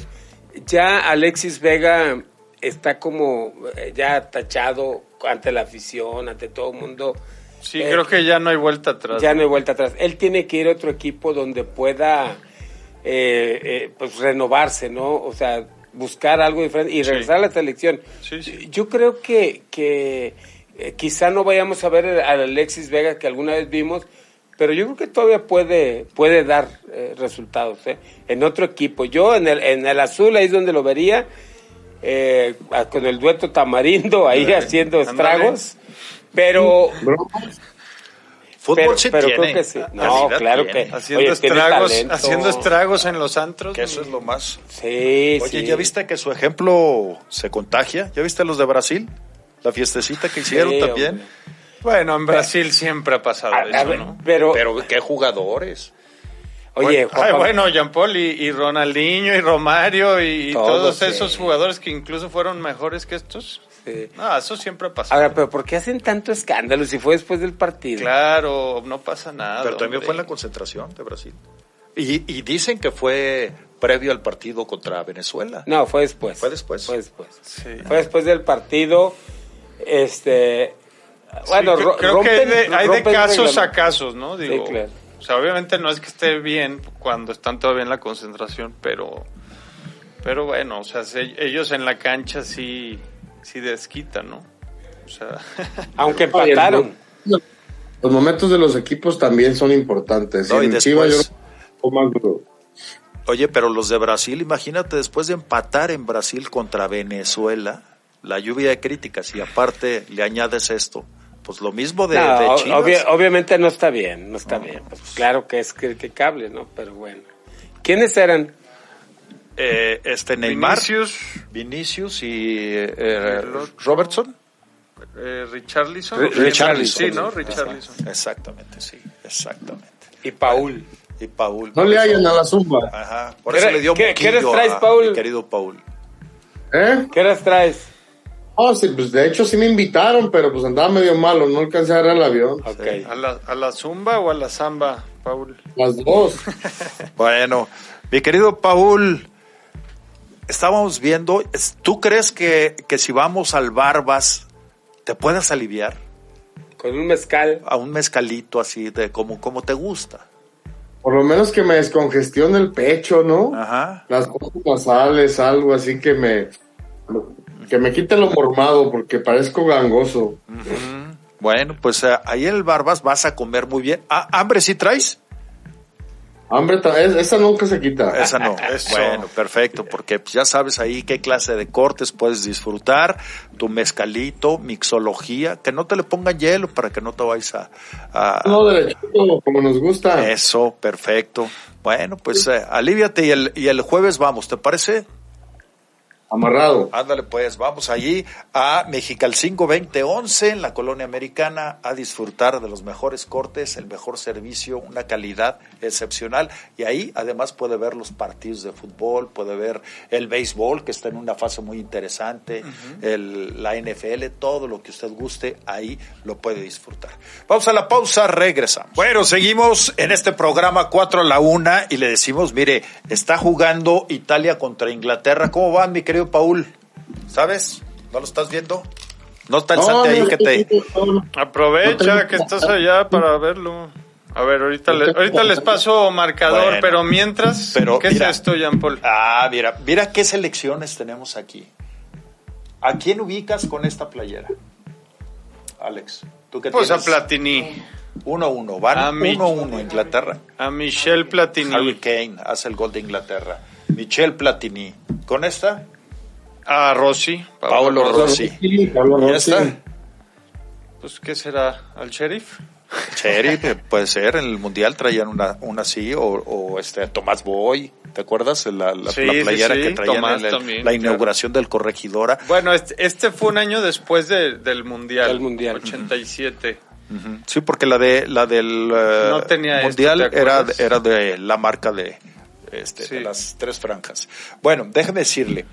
Ya Alexis Vega está como eh, ya tachado ante la afición, ante todo el mundo. Sí, Eh, creo que ya no hay vuelta atrás. Ya no hay vuelta atrás. Él tiene que ir a otro equipo donde pueda eh, eh, pues renovarse, ¿no? O sea, buscar algo diferente y regresar a la selección. Sí, sí. Yo creo que, que eh, quizá no vayamos a ver al Alexis Vega que alguna vez vimos, pero yo creo que todavía puede, puede dar resultados en otro equipo. Yo en el, en el azul ahí es donde lo vería, eh, con el dueto tamarindo ahí haciendo estragos, pero... Fútbol pero, sí pero tiene. creo que sí. No, claro tiene. que Haciendo, oye, estragos, haciendo estragos en los antros. Que eso es lo más. Sí, Oye, sí. ¿ya viste que su ejemplo se contagia? ¿Ya viste los de Brasil? La fiestecita que hicieron Sí, también. hombre. Bueno, en Brasil siempre ha pasado A- a eso, ver, ¿no? pero, Pero qué jugadores. Oye, bueno, Juan ay, Pablo, bueno, Jean Paul y, y Ronaldinho y Romario y, Todos, sí. esos jugadores que incluso fueron mejores que estos. sí. No, eso siempre ha pasado. Ahora, pero ¿por qué hacen tanto escándalo si fue después del partido? Claro, no pasa nada. Pero también hombre. fue en la concentración de Brasil. Y, y dicen que fue previo al partido contra Venezuela. No, fue después. ¿Fue después? Fue después. Sí. Fue después del partido. Este. Bueno, creo que hay de, hay de rompen casos a casos, ¿no? Digo, Sí, claro. O sea, obviamente no es que esté bien cuando están todavía en la concentración, pero, pero bueno, o sea, se- ellos en la cancha sí, sí desquitan, ¿no? O sea, Aunque empataron. Los momentos de los equipos también son importantes. No, y en después- Chivas yo un poco más duro. Oye, pero los de Brasil, imagínate, después de empatar en Brasil contra Venezuela, la lluvia de críticas, y aparte le añades esto, pues lo mismo de, No, de o- Chivas. obvia- obviamente no está bien, no está bien. Pues claro que es criticable, ¿no? Pero bueno. ¿Quiénes eran? Eh, este Neymar, Vinicius, Vinicius y eh, otro- Robertson. eh, Richarlison. Ri- Richarlison. Sí, ¿no? Richarlison. Exactamente, sí, exactamente. Y Paul. Y Paul. No le hayan a la zumba. Ajá, por ¿Qué eso le dio qué- qué traes, a Paul? mi querido Paul. ¿Eh? ¿Qué horas traes? Oh, sí, pues de hecho sí me invitaron, pero pues andaba medio malo, no alcancé a agarrar el avión. ¿A la, ¿A la zumba o a la samba, Paul? Las dos. Bueno, mi querido Paul, estábamos viendo, ¿tú crees que, que si vamos al Barbas te puedas aliviar Con un mezcal. a un mezcalito así de como, como te gusta? Por lo menos que me descongestione el pecho, ¿no? Ajá. Las cosas nasales, algo así que me que me quite lo mormado porque parezco gangoso. Bueno, pues eh, ahí en el Barbas vas a comer muy bien. Ah, ¿Hambre sí traes? Hambre, esa nunca se quita. Esa no. Eso. Bueno, perfecto, porque pues, ya sabes ahí qué clase de cortes puedes disfrutar, tu mezcalito, mixología, que no te le pongan hielo para que no te vayas a... a- No, derechito, como nos gusta. Eso, perfecto. Bueno, pues eh, aliviate y el, y el jueves vamos, ¿te parece? Amarrado. Ándale, pues vamos allí a Mexicalcingo 2011 en la colonia americana a disfrutar de los mejores cortes, el mejor servicio, una calidad excepcional. Y ahí además puede ver los partidos de fútbol, puede ver el béisbol que está en una fase muy interesante, el, la NFL, todo lo que usted guste, ahí lo puede disfrutar. Vamos a la pausa, regresamos. Bueno, seguimos en este programa 4 a la 1 y le decimos, mire, está jugando Italia contra Inglaterra. ¿Cómo van, mi querido Paul? ¿Sabes? ¿No lo estás viendo? No está el Santi ahí no, que te... no, no. Aprovecha No que estás allá para verlo. A ver, ahorita, le- ahorita les paso marcador, Bueno. pero mientras, Pero, ¿qué mira. es esto, Jean Paul? Ah, mira, mira qué selecciones tenemos aquí. ¿A quién ubicas con esta playera? Alex, tú que Pues a tienes Platini, 1-1, van A mi- 1-1 Inglaterra. a Michel Harry Platini, Kane hace el gol de Inglaterra. Michel Platini. ¿Con esta? A Rossi, Paolo Rossi. Sí, Pablo ¿Y Rossi. esta? Pues, ¿qué será? ¿Al sheriff? Cherry, eh, puede ser, en el Mundial traían una, una así, o, o este Tomás Boy, ¿te acuerdas? La, la, Sí, la sí, playera sí, que traían Tomás en el- también, la claro. inauguración del Corregidora. Bueno, este, este fue un año después de- del Mundial. Del Mundial. 87. Ujú. Sí, porque la de la del eh, No tenía esto, mundial ¿te era era de la marca de este Sí. de las tres franjas. Bueno, déjeme decirle,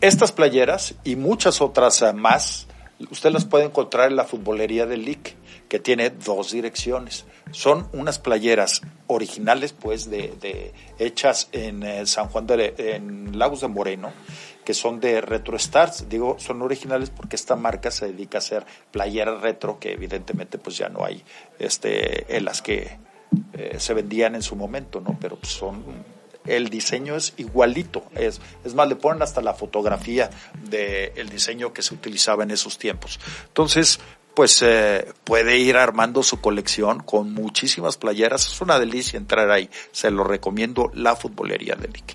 estas playeras y muchas otras eh, más, usted las puede encontrar en la futbolería del LIC, que tiene dos direcciones. Son unas playeras originales, pues, de, de hechas en eh, San Juan de en Lagos de Moreno, que son de Retro Stars. Digo, son originales porque esta marca se dedica a hacer playeras retro, que evidentemente pues ya no hay este en las que eh, se vendían en su momento, ¿no? Pero pues, son el diseño es igualito. Es, es más, le ponen hasta la fotografía del diseño que se utilizaba en esos tiempos. Entonces, pues eh, puede ir armando su colección con muchísimas playeras. Es una delicia entrar ahí. Se lo recomiendo, la futbolería del Ike.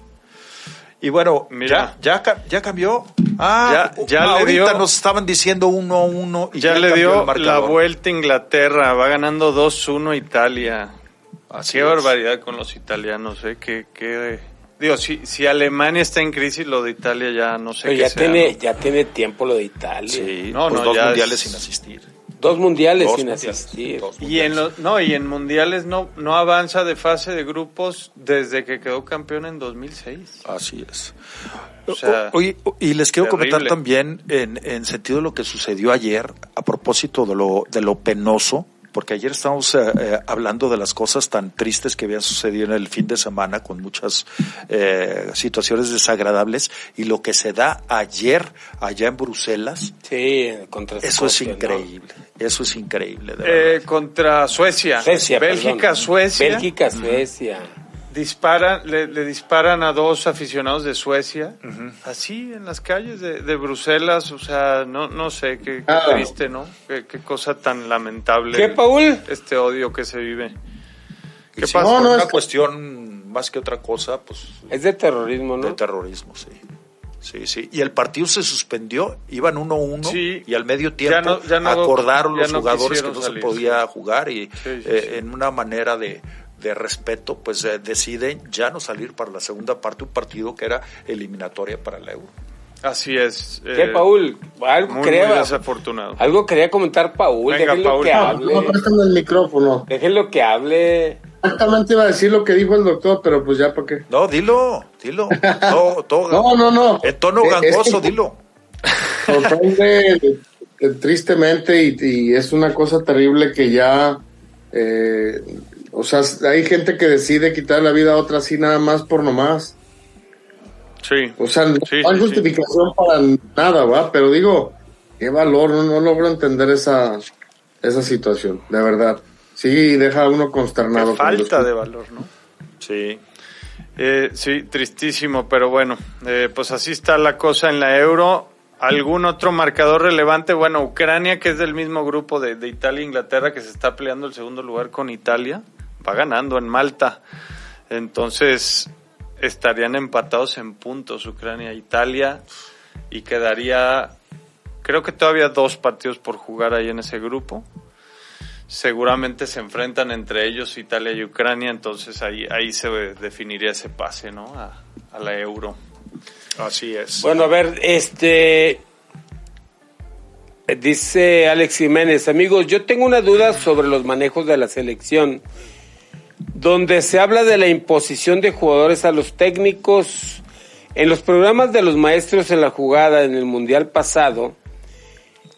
Y bueno, Mira. ya, ya, ya cambió. Ah, Ya- ya le ahorita dio- nos estaban diciendo 1-1 y Ya, le cambió dio la vuelta a Inglaterra, va ganando 2-1 Italia. Así Qué es. barbaridad con los italianos, ¿eh? Qué, qué... Digo, si, si Alemania está en crisis, lo de Italia ya no sé Pero qué ya sea, tiene, ¿no? ya tiene tiempo lo de Italia. Sí, No, pues no, dos ya mundiales es- sin asistir. Dos mundiales Dos sin mundiales, asistir. dos Y en los, no, y en mundiales no, no avanza de fase de grupos desde que quedó campeón en 2006. Así es. O sea, O- oye, o- y les quiero comentar también en, en sentido de lo que sucedió ayer a propósito de lo, de lo penoso, porque ayer estábamos eh, eh, hablando de las cosas tan tristes que habían sucedido en el fin de semana con muchas eh, situaciones desagradables y lo que se da ayer allá en Bruselas, Sí, contra eso es increíble, eso es increíble. De eh, contra Suecia. Suecia, Bélgica, perdón. Suecia. Bélgica, Suecia. Disparan, le, le disparan a dos aficionados de Suecia, así en las calles de, de Bruselas, o sea, no, no sé, qué, qué Ah. triste, ¿no? Qué, qué cosa tan lamentable. ¿Qué, Paul? Este odio que se vive. ¿Qué Sí, pasa? No, por no, una es- cuestión más que otra cosa, pues Es de terrorismo, ¿no? De terrorismo, sí. Sí, sí. Y el partido se suspendió, iban 1-1 Sí. y al medio tiempo Ya no- ya no- acordaron ya los no jugadores que no salir, se podía jugar y Sí, sí, eh, sí. en una manera de, de respeto, pues eh, deciden ya no salir para la segunda parte, un partido que era eliminatoria para el Euro. Así es. ¿Qué, eh, Paul? Algo Muy, quería, muy desafortunado. algo quería comentar Paul. Venga, Déjenlo Paul. que hable. No, el micrófono. Déjenlo que hable. Exactamente iba a decir lo que dijo el doctor, pero pues ya para qué. No, dilo, dilo. Todo, todo- No, no, no. En tono es gangoso, dilo. sorprende eh, tristemente y, y es una cosa terrible que ya, eh, o sea, hay gente que decide quitar la vida a otra así nada más por nomás. Sí. O sea, no Sí, hay sí, sí. justificación para nada, ¿va? Pero digo, qué valor, no, no logro entender esa, esa situación, de verdad. Sí, deja a uno consternado. Qué falta de valor, ¿no? Sí. Eh, sí, tristísimo, pero bueno, eh, pues así está la cosa en la euro. ¿Algún otro marcador relevante? Bueno, Ucrania, que es del mismo grupo de, de Italia e Inglaterra, que se está peleando el segundo lugar con Italia, va ganando en Malta. Entonces, estarían empatados en puntos Ucrania e Italia y quedaría, creo que todavía dos partidos por jugar ahí en ese grupo seguramente se enfrentan entre ellos Italia y Ucrania, entonces ahí, ahí se definiría ese pase, ¿no? A, a la euro. Así es. Bueno, a ver, este. Dice Alex Jiménez, amigos, yo tengo una duda sobre los manejos de la selección, donde se habla de la imposición de jugadores a los técnicos. En los programas de los maestros en la jugada en el Mundial pasado,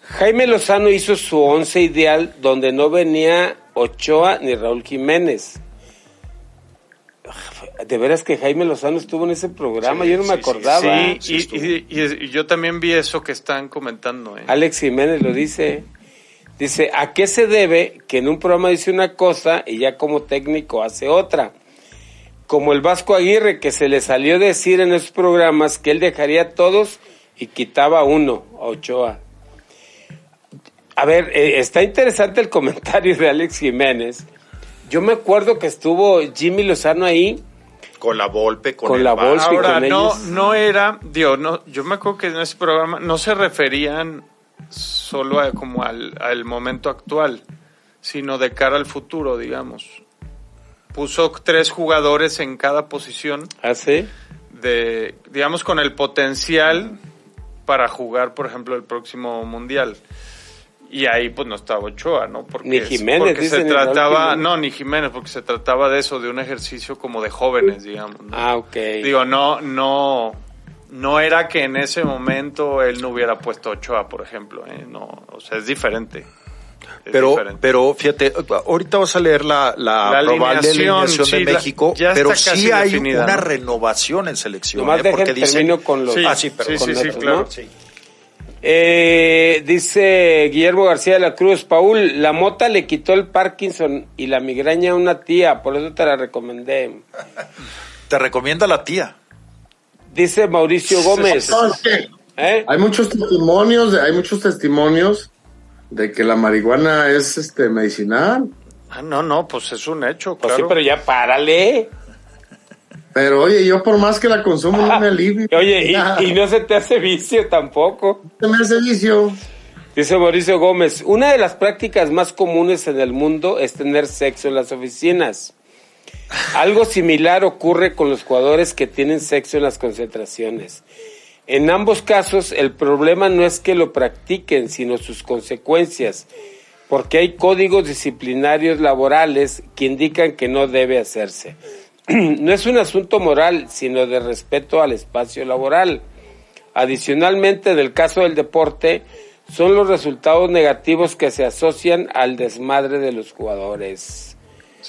Jaime Lozano hizo su once ideal donde no venía Ochoa ni Raúl Jiménez. De veras que Jaime Lozano estuvo en ese programa, Sí, yo no me sí, sí, acordaba. Sí, sí y, estuvo. y- y- y yo también vi eso que están comentando. ¿eh? Alex Jiménez lo dice. Dice, ¿a qué se debe que en un programa dice una cosa y ya como técnico hace otra? Como el Vasco Aguirre que se le salió decir en esos programas que él dejaría a todos y quitaba uno, a Ochoa. A ver, eh, está interesante el comentario de Alex Jiménez. Yo me acuerdo que estuvo Jimmy Lozano ahí. Con la Volpe, con, Con el la. Volpe. Ahora, con no, ellos. no era, digo, no, yo me acuerdo que en ese programa no se referían solo a, como al, al momento actual, sino de cara al futuro, digamos. Puso tres jugadores en cada posición ¿Hace? de, digamos, con el potencial para jugar, por ejemplo, el próximo mundial. Y ahí pues no estaba Ochoa, ¿no? Porque, Ni Jiménez, porque se trataba, Jiménez. no, ni Jiménez, porque se trataba de eso, de un ejercicio como de jóvenes, digamos. ¿no? Ah, ok. Digo, no, no, no era que en ese momento él no hubiera puesto Ochoa, por ejemplo, ¿eh? No, o sea, es diferente. Es Pero, diferente. pero fíjate, ahorita vas a leer la, la, La probable alineación, alineación sí, de México, pero sí hay definida, una ¿no? renovación en selección. Nomás ¿eh? Porque dicen, termino con los... Sí, Ah, sí, perdón. sí, sí, claro. ¿no? Eh, dice Guillermo García de la Cruz, Paul, la mota le quitó el Parkinson y la migraña a una tía, por eso te la recomendé. Te recomienda la tía. Dice Mauricio Gómez. No, ¿eh? hay muchos testimonios, de- hay muchos testimonios de que la marihuana es este medicinal. Ah, no, no, pues es un hecho, Pues claro. sí, pero ya párale. Pero oye, yo por más que la consumo no me alivio. Oye, y, y no se te hace vicio tampoco. Se me hace vicio. Dice Mauricio Gómez, una de las prácticas más comunes en el mundo es tener sexo en las oficinas. Algo similar ocurre con los jugadores que tienen sexo en las concentraciones. En ambos casos, el problema no es que lo practiquen, sino sus consecuencias, porque hay códigos disciplinarios laborales que indican que no debe hacerse. no es un asunto moral, sino de respeto al espacio laboral. Adicionalmente, en el caso del deporte, son los resultados negativos que se asocian al desmadre de los jugadores.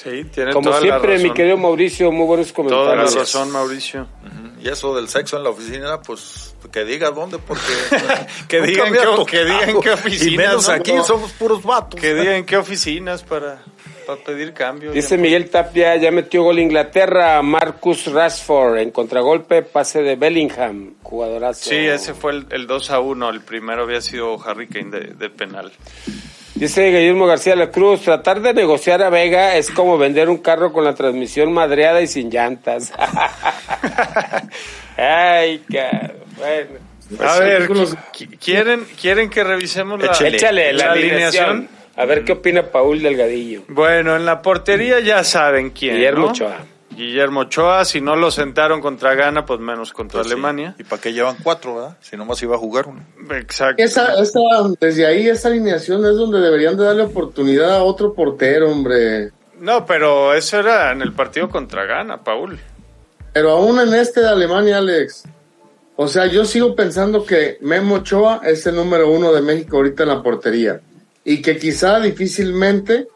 Sí, tiene Como toda siempre, la razón. mi querido Mauricio, muy buenos Toda la comentarios. razón, Mauricio. Ujú. Y eso del sexo en la oficina, pues que diga dónde, porque. Que digan qué- que digan qué oficinas, Y menos ¿no? aquí, No. somos puros vatos. Que digan qué oficinas para, para pedir cambio. Dice Miguel Tapia, ya metió gol Inglaterra, Marcus Rashford en contragolpe, pase de Bellingham, jugadorazo. Sí, ese fue el, el 2 a 1. El primero había sido Harry Kane de, de penal. Dice Guillermo García La Cruz, tratar de negociar a Vega es como vender un carro con la transmisión madreada y sin llantas. Ay, cabrón. Bueno. a ver, algunos- ¿qui- ¿quieren, ¿quieren que revisemos la, Échale. Échale la, la alineación. alineación? A ver qué opina Paul Delgadillo. Bueno, en la portería ya saben quién. Guillermo ¿no? Ochoa. Guillermo Ochoa, si no lo sentaron contra Ghana, pues menos contra Pues sí. Alemania. ¿Y para qué llevan cuatro, verdad? Si nomás iba a jugar uno. Exacto. Esa, esa, desde ahí esa alineación es donde deberían de darle oportunidad a otro portero, hombre. No, pero eso era en el partido contra Ghana, Paul. Pero aún en este de Alemania, Alex. O sea, yo sigo pensando que Memo Ochoa es el número uno de México ahorita en la portería. Y que quizá difícilmente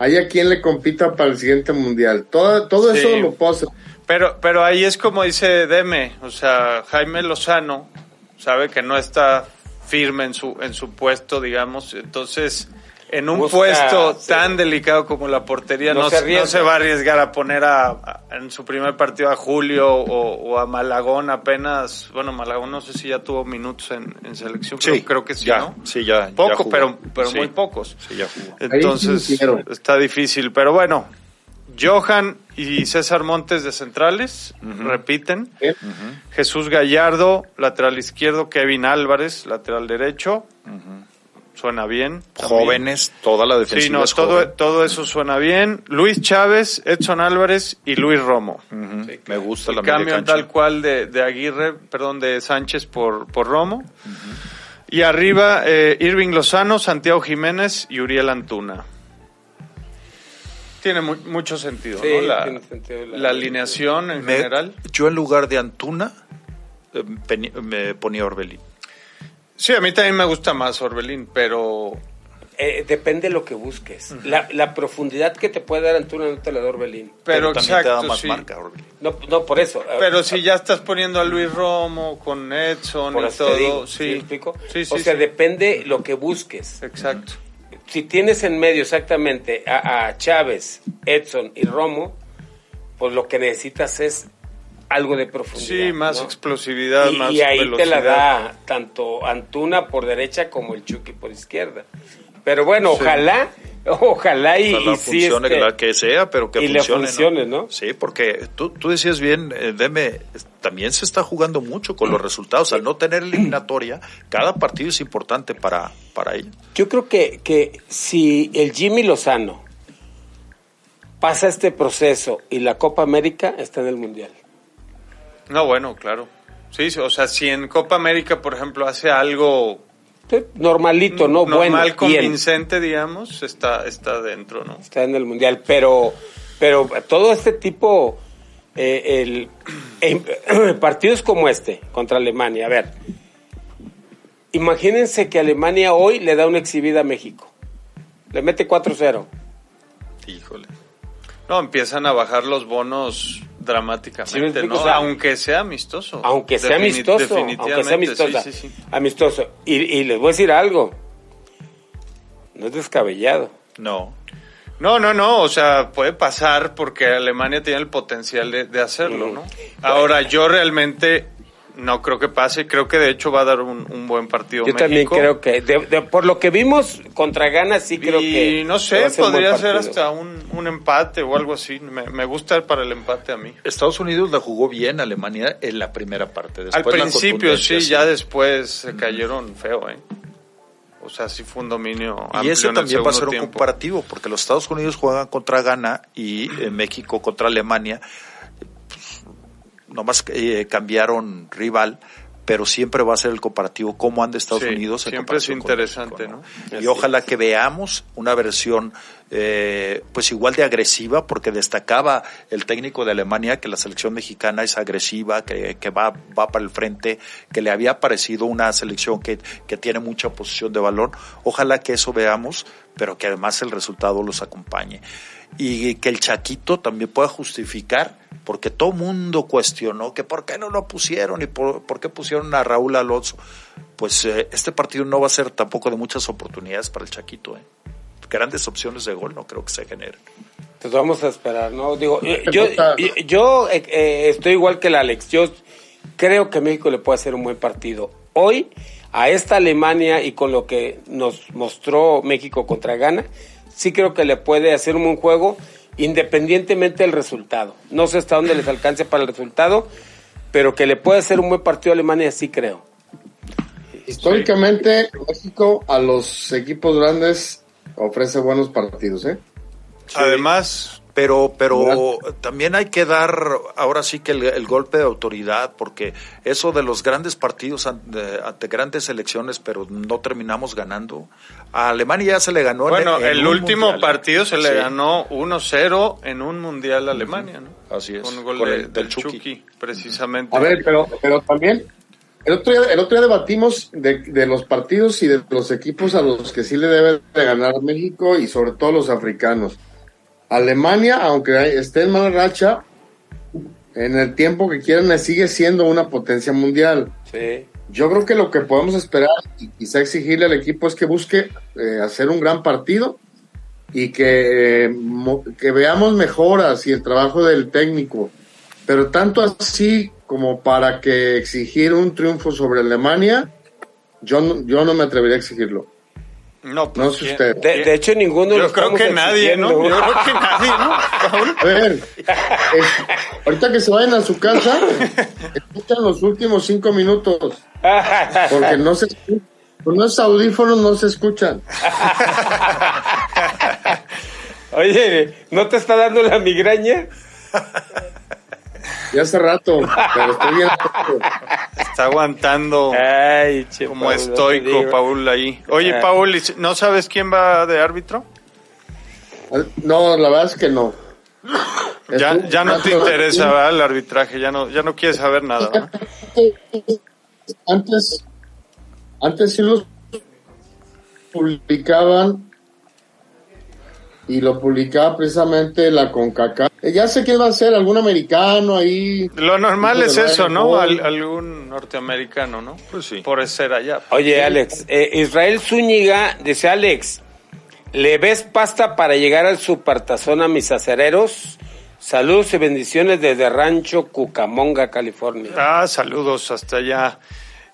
haya quien le compita para el siguiente mundial. Todo, todo Sí. eso lo puedo hacer. Pero, pero ahí es como dice Deme, o sea, Jaime Lozano sabe que no está firme en su, en su puesto, digamos, entonces en un Busca, puesto sí. tan delicado como la portería No no, se no se va a arriesgar a poner a, a- en su primer partido a Julio o, o a Malagón apenas, bueno, Malagón no sé si ya tuvo minutos en, en selección, creo, creo que sí, ya, ¿no? Sí, ya. Poco, pero, pero Sí. muy pocos. Sí, ya jugó. Entonces está difícil, pero bueno, Johan y César Montes de centrales, repiten. Jesús Gallardo, lateral izquierdo, Kevin Álvarez, lateral derecho. Suena bien. también. Jóvenes, toda la defensiva. Sí, no, es todo, joven. todo eso suena bien. Luis Chávez, Edson Álvarez y Luis Romo. Me gusta El la cambio tal cual de, de Aguirre, perdón, de Sánchez por, por Romo. Y arriba, eh, Irving Lozano, Santiago Jiménez y Uriel Antuna. Tiene mu- mucho sentido, Sí, ¿no? La, tiene sentido la- la alineación en Me- general. Yo en lugar de Antuna eh, me ponía Orbelín. Sí, a mí también me gusta más Orbelín, pero Eh, depende de lo que busques. la, la profundidad que te puede dar Antuna no te la da Orbelín. pero, también te da exacto, más sí. marca Orbelín. No, no por eso. Pero si ya estás poniendo a Luis Romo con Edson por y todo, digo, sí. ¿sí explico? Sí, sí, o sea, sí. depende lo que busques. Exacto. Si tienes en medio exactamente a, a Chávez, Edson y Romo, pues lo que necesitas es algo de profundidad. Sí, más ¿no? explosividad, Y, más y ahí te la da tanto Antuna por derecha como el Chucky por izquierda. Pero bueno, ojalá, ojalá y, Ojalá y sí, funcione este, la que sea, pero que y le funcione. funcione, ¿no? Sí, porque tú, tú decías bien, eh, Deme, también se está jugando mucho con los resultados. Al no tener eliminatoria, cada partido es importante para, para ella. Yo creo que, que si el Jimmy Lozano pasa este proceso y la Copa América está en el Mundial. No, bueno, claro. Sí, o sea, si en Copa América, por ejemplo, hace algo Normalito, ¿no? normal, bueno, bien. convincente, digamos, está, está dentro, ¿no? está en el mundial, pero, pero todo este tipo, eh, el, em- partidos como este contra Alemania, a ver, imagínense que Alemania hoy le da una exhibida a México, le mete 4-0. Híjole. No, empiezan a bajar los bonos dramáticamente, ¿no? o sea, aunque sea amistoso. Aunque sea amistoso, aunque sea definitivamente, amistosa, sí, sí, sí. amistoso. Y, y les voy a decir algo, no es descabellado. No. No, no, no, o sea, puede pasar porque Alemania tiene el potencial de, de hacerlo, ¿no? Ahora, yo realmente no creo que pase, creo que de hecho va a dar un, un buen partido Yo también creo que, de- de- por lo que vimos contra Ghana, sí creo y que. no va sé, podría ser hasta un, un empate o algo así. Me, me gusta para el empate a mí. Estados Unidos la jugó bien Alemania en la primera parte. Al Después la principio sí, ya después se cayeron feo, ¿eh? O sea, sí fue un dominio Y ese también va a ser un tiempo. comparativo, porque los Estados Unidos juegan contra Ghana y eh, México contra Alemania. Nomás eh, cambiaron rival, pero siempre va a ser el comparativo cómo anda Estados Sí, Unidos. en siempre es interesante, México, ¿no? Y ojalá que veamos una versión eh, pues igual de agresiva, porque destacaba el técnico de Alemania que la selección mexicana es agresiva, que, que va, va para el frente, que le había parecido una selección que, que tiene mucha posición de balón. Ojalá que eso veamos, pero que además el resultado los acompañe. Y que el Chaquito también pueda justificar, porque todo mundo cuestionó que por qué no lo pusieron y por, por qué pusieron a Raúl Alonso. Pues eh, este partido no va a ser tampoco de muchas oportunidades para el Chaquito. ¿eh? Grandes opciones de gol no creo que se generen. Pues vamos a esperar, ¿no? Digo, yo, yo, yo, eh, eh, estoy igual que el Alex. Yo creo que México le puede hacer un buen partido. Hoy, a esta Alemania y con lo que nos mostró México contra Ghana, sí creo que le puede hacer un buen juego independientemente del resultado. No sé hasta dónde les alcance para el resultado, pero que le puede hacer un buen partido a Alemania, sí creo. Históricamente, México a los equipos grandes ofrece buenos partidos, ¿eh? Además, Pero, pero también hay que dar ahora sí que el, el golpe de autoridad, porque eso de los grandes partidos ante, ante grandes selecciones, pero no terminamos ganando. A Alemania ya se le ganó. en- bueno, en el último mundial. partido se le Sí, ganó 1-0 en un mundial a Alemania, ¿no? Así es, Con un gol con de- el- del del Chucky. Chucky, precisamente. A ver, pero, pero también, el otro día, el otro día debatimos de, de los partidos y de los equipos a los que sí le debe de ganar México y sobre todo los africanos. Alemania, aunque esté en mala racha, en el tiempo que quieran, sigue siendo una potencia mundial. Sí. Yo creo que lo que podemos esperar y quizá exigirle al equipo es que busque eh, hacer un gran partido y que, eh, que veamos mejoras y el trabajo del técnico. Pero tanto así como para que exigir un triunfo sobre Alemania, yo no, yo no me atrevería a exigirlo. No, pues, No sé ¿quién- usted. De, hecho, ninguno Yo lo creo que nadie, ¿no? Yo creo que nadie, ¿no? A ver, eh, ahorita que se vayan a su casa, escuchan los últimos cinco minutos, porque no se con los audífonos no se escuchan. Oye, ¿no te está dando la migraña? Ya hace rato, pero estoy bien. Está aguantando Ay, che, como Paul, estoico. Paul, ahí. Oye, Ah. Paul, ¿y si- ¿no sabes quién va de árbitro? No, la verdad es que no. Ya, ya no te interesa ¿verdad? el arbitraje, ya no, ya no quieres saber nada. ¿verdad? Antes, antes sí los publicaban y lo publicaba precisamente la CONCACAF. Eh, Ya sé quién va a ser, algún americano ahí. Lo normal Hijo es eso, ¿no? Al- algún norteamericano, ¿no? Pues sí. Por ser allá. Oye, Alex, eh, Israel Zúñiga dice, Alex, ¿le ves pasta para llegar al supertazón a mis acereros? Saludos y bendiciones desde Rancho Cucamonga, California. Ah, saludos hasta allá.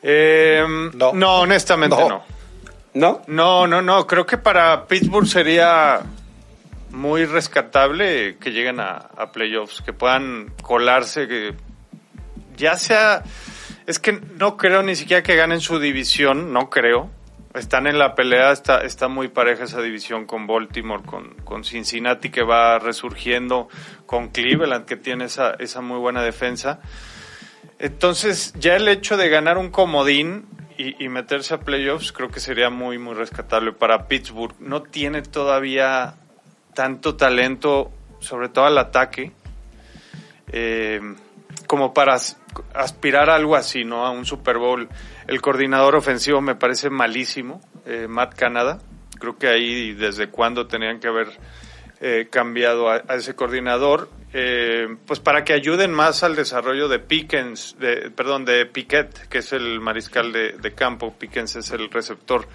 Eh, no. No. honestamente No. no. ¿No? No, no, no. Creo que para Pittsburgh sería muy rescatable que lleguen a, playoffs, que puedan colarse, que ya sea... Es que no creo ni siquiera que ganen su división, no creo. Están en la pelea, está, está muy pareja esa división con Baltimore, con, con Cincinnati que va resurgiendo, con Cleveland que tiene esa, esa muy buena defensa. Entonces, ya el hecho de ganar un comodín y meterse a playoffs creo que sería muy, muy rescatable para Pittsburgh. No tiene todavía tanto talento, sobre todo al ataque, eh, como para as- aspirar a algo así, ¿no? A un Super Bowl. El coordinador ofensivo me parece malísimo, eh, Matt Canada. Creo que ahí desde cuándo tenían que haber eh, cambiado a, a ese coordinador, eh, pues para que ayuden más al desarrollo de Pickens, de, perdón, de Piquet, que es el mariscal de, de campo, Pickens es el receptor.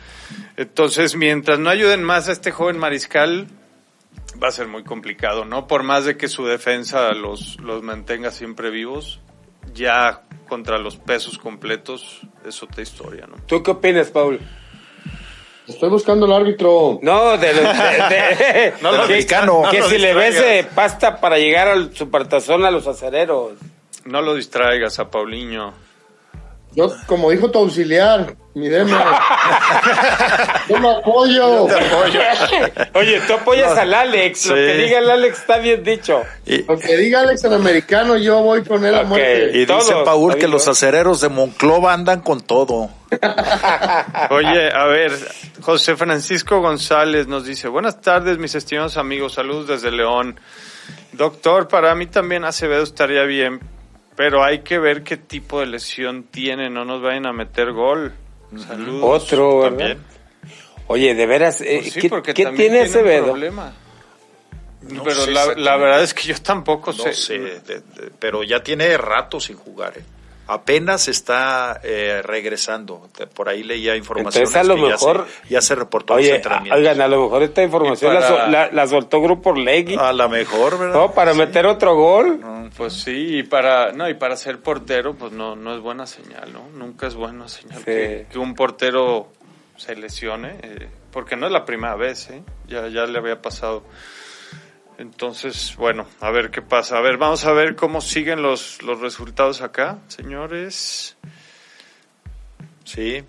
Entonces, mientras no ayuden más a este joven mariscal, va a ser muy complicado, ¿no? Por más de que su defensa los, los mantenga siempre vivos, ya contra los pesos completos es otra historia, ¿no? ¿Tú qué opinas, Paul? Estoy buscando el árbitro. No, de los... de- de- No lo que, lo si le ves distraigas. eh, pasta para llegar al supertazón a los acereros. No lo distraigas a Paulinho. Yo, como dijo tu auxiliar, mi deme. Yo lo apoyo. Oye, tú apoyas al Alex. Lo Sí. que diga el Alex está bien dicho. Y, Lo que diga Alex en americano, yo voy con él a muerte. y dice Todos, Paul que los acereros de Monclova andan con todo. Oye, a ver, José Francisco González nos dice, buenas tardes mis estimados amigos, saludos desde León. Doctor, para mí también Acevedo estaría bien, pero hay que ver qué tipo de lesión tiene, no nos vayan a meter gol. Saludos. Otro, ¿verdad? También. Oye, de veras, eh, Pues sí, ¿qué, porque qué también tiene Acevedo? problema. No pero sé la, verdad es que yo tampoco No sé. sé, de- de- pero ya tiene rato sin jugar. ¿eh? Apenas está eh, regresando. Por ahí leía información. Entonces, a lo mejor- Ya se, ya se reportó Oye, a- entrenamientos. oigan, a lo mejor esta información la, la- la soltó Grupo Legui. A lo mejor, ¿verdad? ¿no? Para meter otro gol. Pues sí, y para, no, y para ser portero, pues no, no es buena señal, ¿no? Nunca es buena señal Sí. que, que un portero se lesione, eh, porque no es la primera vez, ¿eh? Ya, ya le había pasado. Entonces, bueno, a ver qué pasa. A ver, vamos a ver cómo siguen los, los resultados acá, señores. Sí.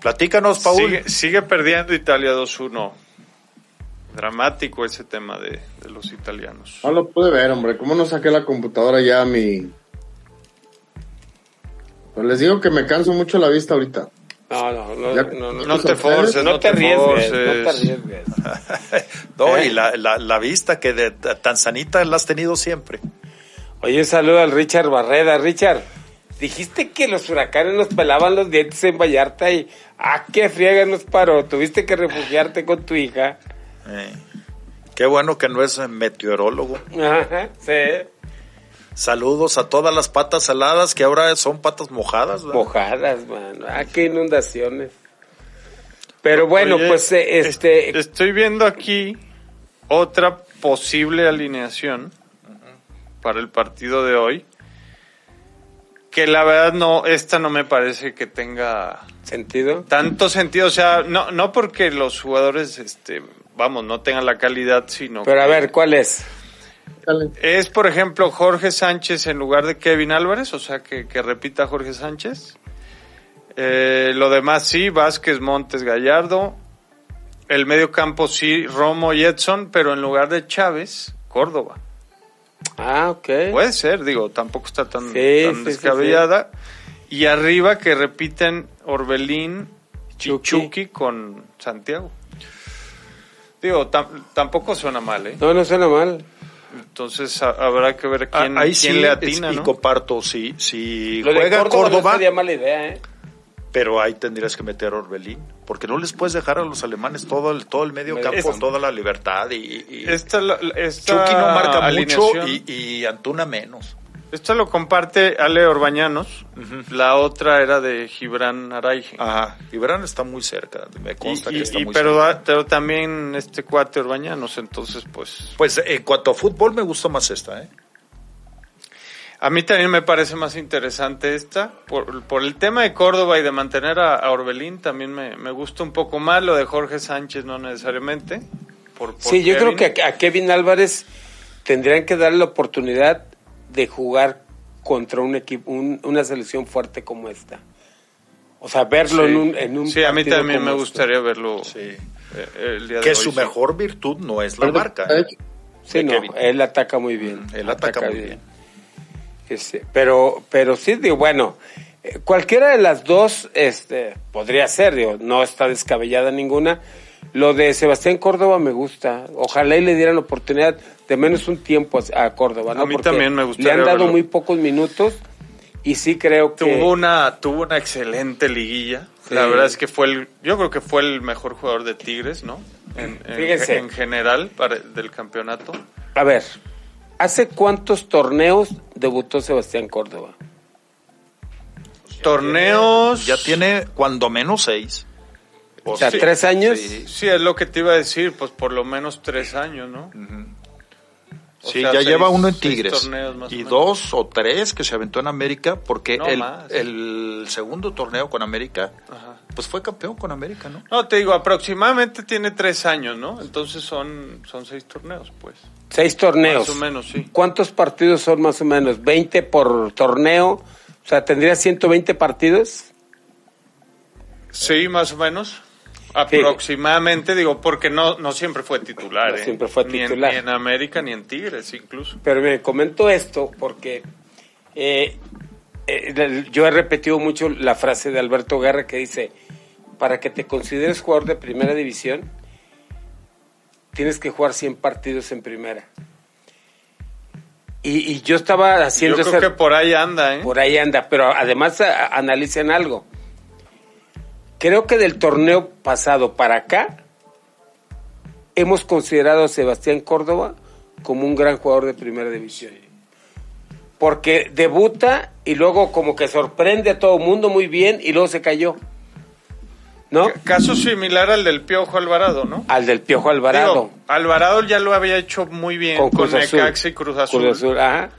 Platícanos, Paul. Sigue, sigue perdiendo Italia 2-1. Dramático ese tema de, de los italianos. No lo pude ver, hombre. ¿Cómo no saqué la computadora ya a mi... Pues les digo que me canso mucho la vista ahorita. No, no, no. Ya- no, no, No te forces, no no te te arriesgues, forces. no te arriesgues. No, ¿Eh? y la, la, la vista que de tan sanita la has tenido siempre. Oye, un saludo al Richard Barreda. Richard, dijiste que los huracanes nos pelaban los dientes en Vallarta y ¡ah, qué friega nos paró! Tuviste que refugiarte con tu hija. Eh, Qué bueno que no es meteorólogo. Ajá, sí. Saludos a todas las patas saladas que ahora son patas mojadas. ¿verdad? Mojadas, mano. Ah, qué inundaciones. Pero bueno, Oye, pues eh, este... est- Estoy viendo aquí otra posible alineación para el partido de hoy. Que la verdad no, esta no me parece que tenga ¿Sentido? tanto sentido. O sea, no, no porque los jugadores, este, vamos, no tengan la calidad, sino Pero a ver, ¿cuál es? Es, por ejemplo, Jorge Sánchez en lugar de Kevin Álvarez, o sea, que, que repita Jorge Sánchez. Eh, lo demás sí, Vázquez, Montes, Gallardo. El medio campo sí, Romo y Edson, pero en lugar de Chávez, Córdoba. Ah, ok. Puede ser, digo, tampoco está tan, Sí, tan sí, sí, descabellada. Y arriba que repiten Orbelín y Chucky. Chucky con Santiago. Digo, tam- tampoco suena mal, ¿eh? No, no suena mal. Entonces ha- habrá que ver quién, Ah, Ahí quién sí le es- atina, y comparto. Si Lo de juega Córdoba, Córdoba, no sería mala idea, ¿eh? pero ahí tendrías que meter a Orbelín. Porque no les puedes dejar a los alemanes todo el, todo el medio campo, campo. toda la libertad. Y, y- Esta, esta Chucky no marca mucho y Antuna menos. Esto lo comparte Ale Orbañanos. La otra era de Gibran Araige. Ajá. Verán está muy cerca. Me Y- consta y- que está y- muy pero, cerca. pero también este cuate Orbañanos, entonces pues... Pues en cuanto a fútbol me gustó más esta, ¿eh? A mí también me parece más interesante esta, por, por el tema de Córdoba y de mantener a, a Orbelín, también me, me gusta un poco más lo de Jorge Sánchez, no necesariamente. Por, por Sí, yo creo que a, a Kevin Álvarez tendrían que darle la oportunidad de jugar contra un equipo, un- una selección fuerte como esta. O sea, verlo Sí. en un, en un Sí, a mí también me este. gustaría verlo Sí. eh, el día de Que hoy, su sí. mejor virtud no es la Pero, marca. ¿eh? Sí, no, Kevin. él ataca muy bien. Él ataca muy bien. Este, pero, pero sí, digo, bueno, eh, cualquiera de las dos este, podría ser, digo, no está descabellada ninguna. Lo de Sebastián Córdoba me gusta. Ojalá y le dieran oportunidad de menos un tiempo a, Córdoba, ¿no? A mí Porque también me gustaría Le han dado verlo. muy pocos minutos y sí creo que... Tuvo una, tuvo una excelente liguilla. Sí. La verdad es que fue el, yo creo que fue el mejor jugador de Tigres, ¿no? En, en- Fíjense. en general para, del campeonato. A ver, ¿hace cuántos torneos debutó Sebastián Córdoba? Torneos. Ya tiene cuando menos seis. O sea, Sí. tres años. Sí. Sí, es lo que te iba a decir, pues por lo menos tres años, ¿no? Sí, sea, ya seis- lleva uno en Tigres. o Y dos o tres que se aventó en América, porque No, el, el segundo torneo con América, Ajá. pues fue campeón con América, ¿no? No, te digo, aproximadamente tiene tres años, ¿no? Entonces son, son seis torneos, pues. Seis torneos. Más o menos, sí. ¿Cuántos partidos son más o menos? ¿20 por torneo? O sea, ¿tendría 120 partidos? Sí, más o menos. Aproximadamente, digo, porque no, no siempre fue titular. No ¿eh? siempre fue Ni en- titular. Ni en, América ni en Tigres, incluso. Pero me comento esto porque eh, eh, yo he repetido mucho la frase de Alberto Guerra que dice, para que te consideres jugador de primera división, tienes que jugar 100 partidos en primera. Y, y yo estaba Yo haciendo creo esa- que por ahí anda, ¿eh? por ahí anda, pero además a- analicen algo. Creo que del torneo pasado para acá hemos considerado a Sebastián Córdoba como un gran jugador de primera división. Porque debuta y luego como que sorprende a todo el mundo muy bien y luego se cayó. ¿No? Caso similar al del Piojo Alvarado, ¿no? Al del Piojo Alvarado. Digo, Alvarado ya lo había hecho muy bien con, Cruz Azul. Y Cruz Azul, Cruz Azul, ajá.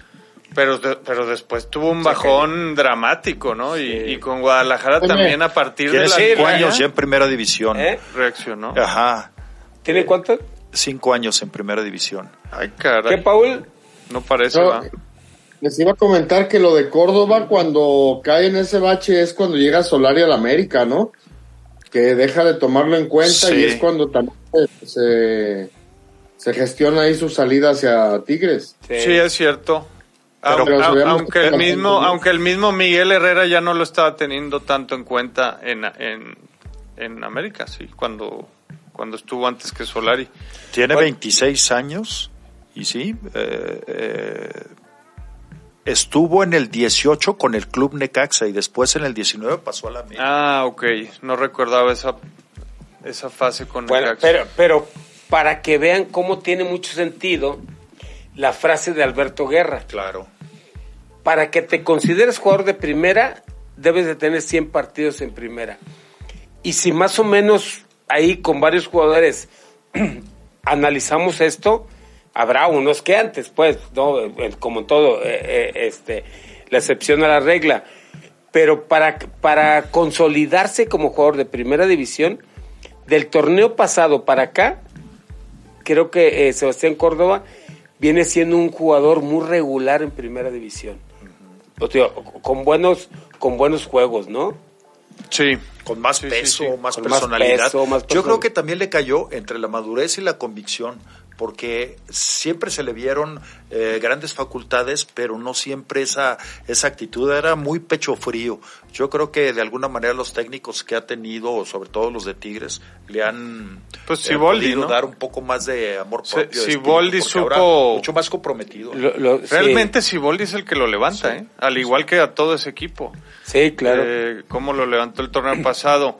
Pero, de- pero después tuvo un bajón dramático, ¿no? Y, Sí. y con Guadalajara Oye, también a partir de Tiene la cinco liguilla años ya en primera división. ¿Eh? reaccionó. Ajá, ¿Tiene cuánto? cinco años en primera división. Ay, ¿Qué, caray. Paul? No parece, No, va. les iba a comentar que lo de Córdoba cuando cae en ese bache es cuando llega Solari al América, ¿no? Que deja de tomarlo en cuenta Sí. y es cuando también se, se gestiona ahí su salida hacia Tigres. Sí, es cierto. Pero- Aunque, Pero el mismo, bien. aunque el mismo Miguel Herrera ya no lo estaba teniendo tanto en cuenta en, en, en América, sí, cuando, cuando estuvo antes que Solari. Tiene Bueno. 26 años y sí, eh, eh, estuvo en el 18 con el Club Necaxa y después en el 19 pasó a la América. Ah, ok. No recordaba esa, esa fase con Bueno, Necaxa. pero, pero para que vean cómo tiene mucho sentido la frase de Alberto Guerra. Claro. Para que te consideres jugador de primera, debes de tener 100 partidos en primera. Y si más o menos ahí con varios jugadores analizamos esto, habrá unos que antes, pues, ¿no? Como todo, eh, eh, este, la excepción a la regla. Pero para, para consolidarse como jugador de primera división, del torneo pasado para acá, creo que eh, Sebastián Córdoba viene siendo un jugador muy regular en primera división. O sea, con buenos, con buenos juegos, ¿no? Sí. Con más Sí, sí, peso, sí. más Con más personalidad. peso, más Yo creo que también le cayó entre la madurez y la convicción, porque siempre se le vieron eh, grandes facultades, pero no siempre esa, esa actitud era muy pecho frío. Yo creo que de alguna manera los técnicos que ha tenido, sobre todo los de Tigres, le han Pues eh, Siboldi, podido ¿no? dar un poco más de amor propio. Siboldi supo- mucho más comprometido. Lo- lo- sí. Realmente Siboldi es el que lo levanta, ¿eh? Al igual que a todo ese equipo. Sí, claro. Eh, cómo lo levantó el torneo pasado.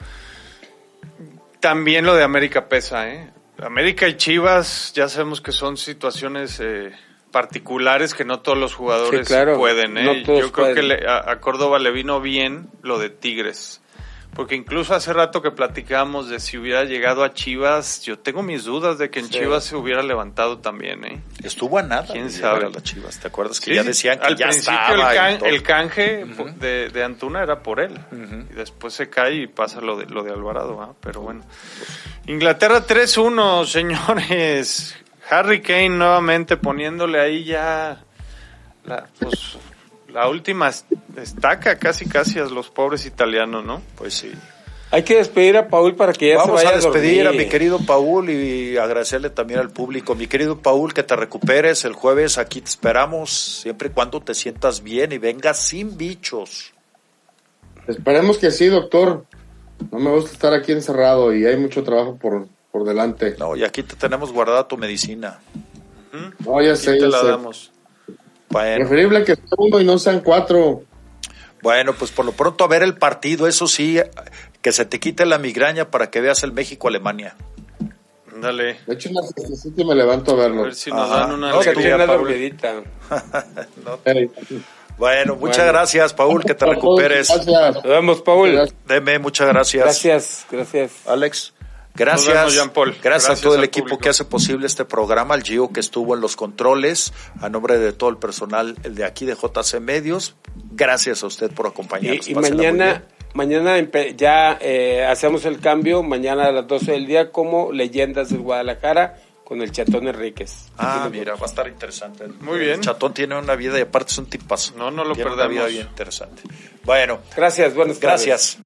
También lo de América pesa, ¿eh? América y Chivas ya sabemos que son situaciones eh, particulares que no todos los jugadores Sí, claro. pueden, ¿eh? No todos Yo creo pueden. que le- a, a Córdoba le vino bien lo de Tigres. Porque incluso hace rato que platicábamos de si hubiera llegado a Chivas, yo tengo mis dudas de que en Sí. Chivas se hubiera levantado también, ¿eh? Estuvo a nada ¿Quién sabe? a las Chivas. ¿Te acuerdas que Sí, ya decían que al ya principio estaba? el, can- canje de, de Antuna era por él y después se cae y pasa lo de lo de Alvarado ¿ah? pero bueno Inglaterra 3-1 señores Harry Kane nuevamente poniéndole ahí ya la, pues, la última estaca casi casi a los pobres italianos ¿no? Pues sí. Hay que despedir a Paul para que ya Vamos se vaya a despedir a, dormir. mi querido Paul y agradecerle también al público. Mi querido Paul, que te recuperes el jueves. Aquí te esperamos siempre y cuando te sientas bien y vengas sin bichos. Esperemos que sí, doctor. No me gusta estar aquí encerrado y hay mucho trabajo por, por delante. No, y aquí te tenemos guardada tu medicina. No, ya Aquí sé, te ya la sé. damos Bueno, Preferible que sea uno y no sean cuatro. bueno, pues por lo pronto a ver el partido. Eso sí, que se te quite la migraña para que veas el México-Alemania. dale De hecho, una y me levanto a a verlo. ver si nos Ajá. dan una No, que Que alegría, una. Bueno, muchas Bueno. gracias, Paul, que te recuperes. Gracias. Nos vemos, Paul. Gracias. Deme, muchas gracias. Gracias, gracias. Alex. Gracias. Gracias, Gracias a todo el equipo público. que hace posible este programa, al Gio que estuvo en los controles, a nombre de todo el personal el de aquí de JC Medios. Gracias a usted por acompañarnos. Y, mañana, mañana ya eh, hacemos el cambio, mañana a las 12 del día, como Leyendas del Guadalajara con el Chatón Enríquez. Ah, mira, va a estar interesante. Muy bien. El chatón tiene una vida y aparte es un tipazo. No, no lo Tiene una vida bien interesante. Bueno, Gracias, buenas tardes. gracias.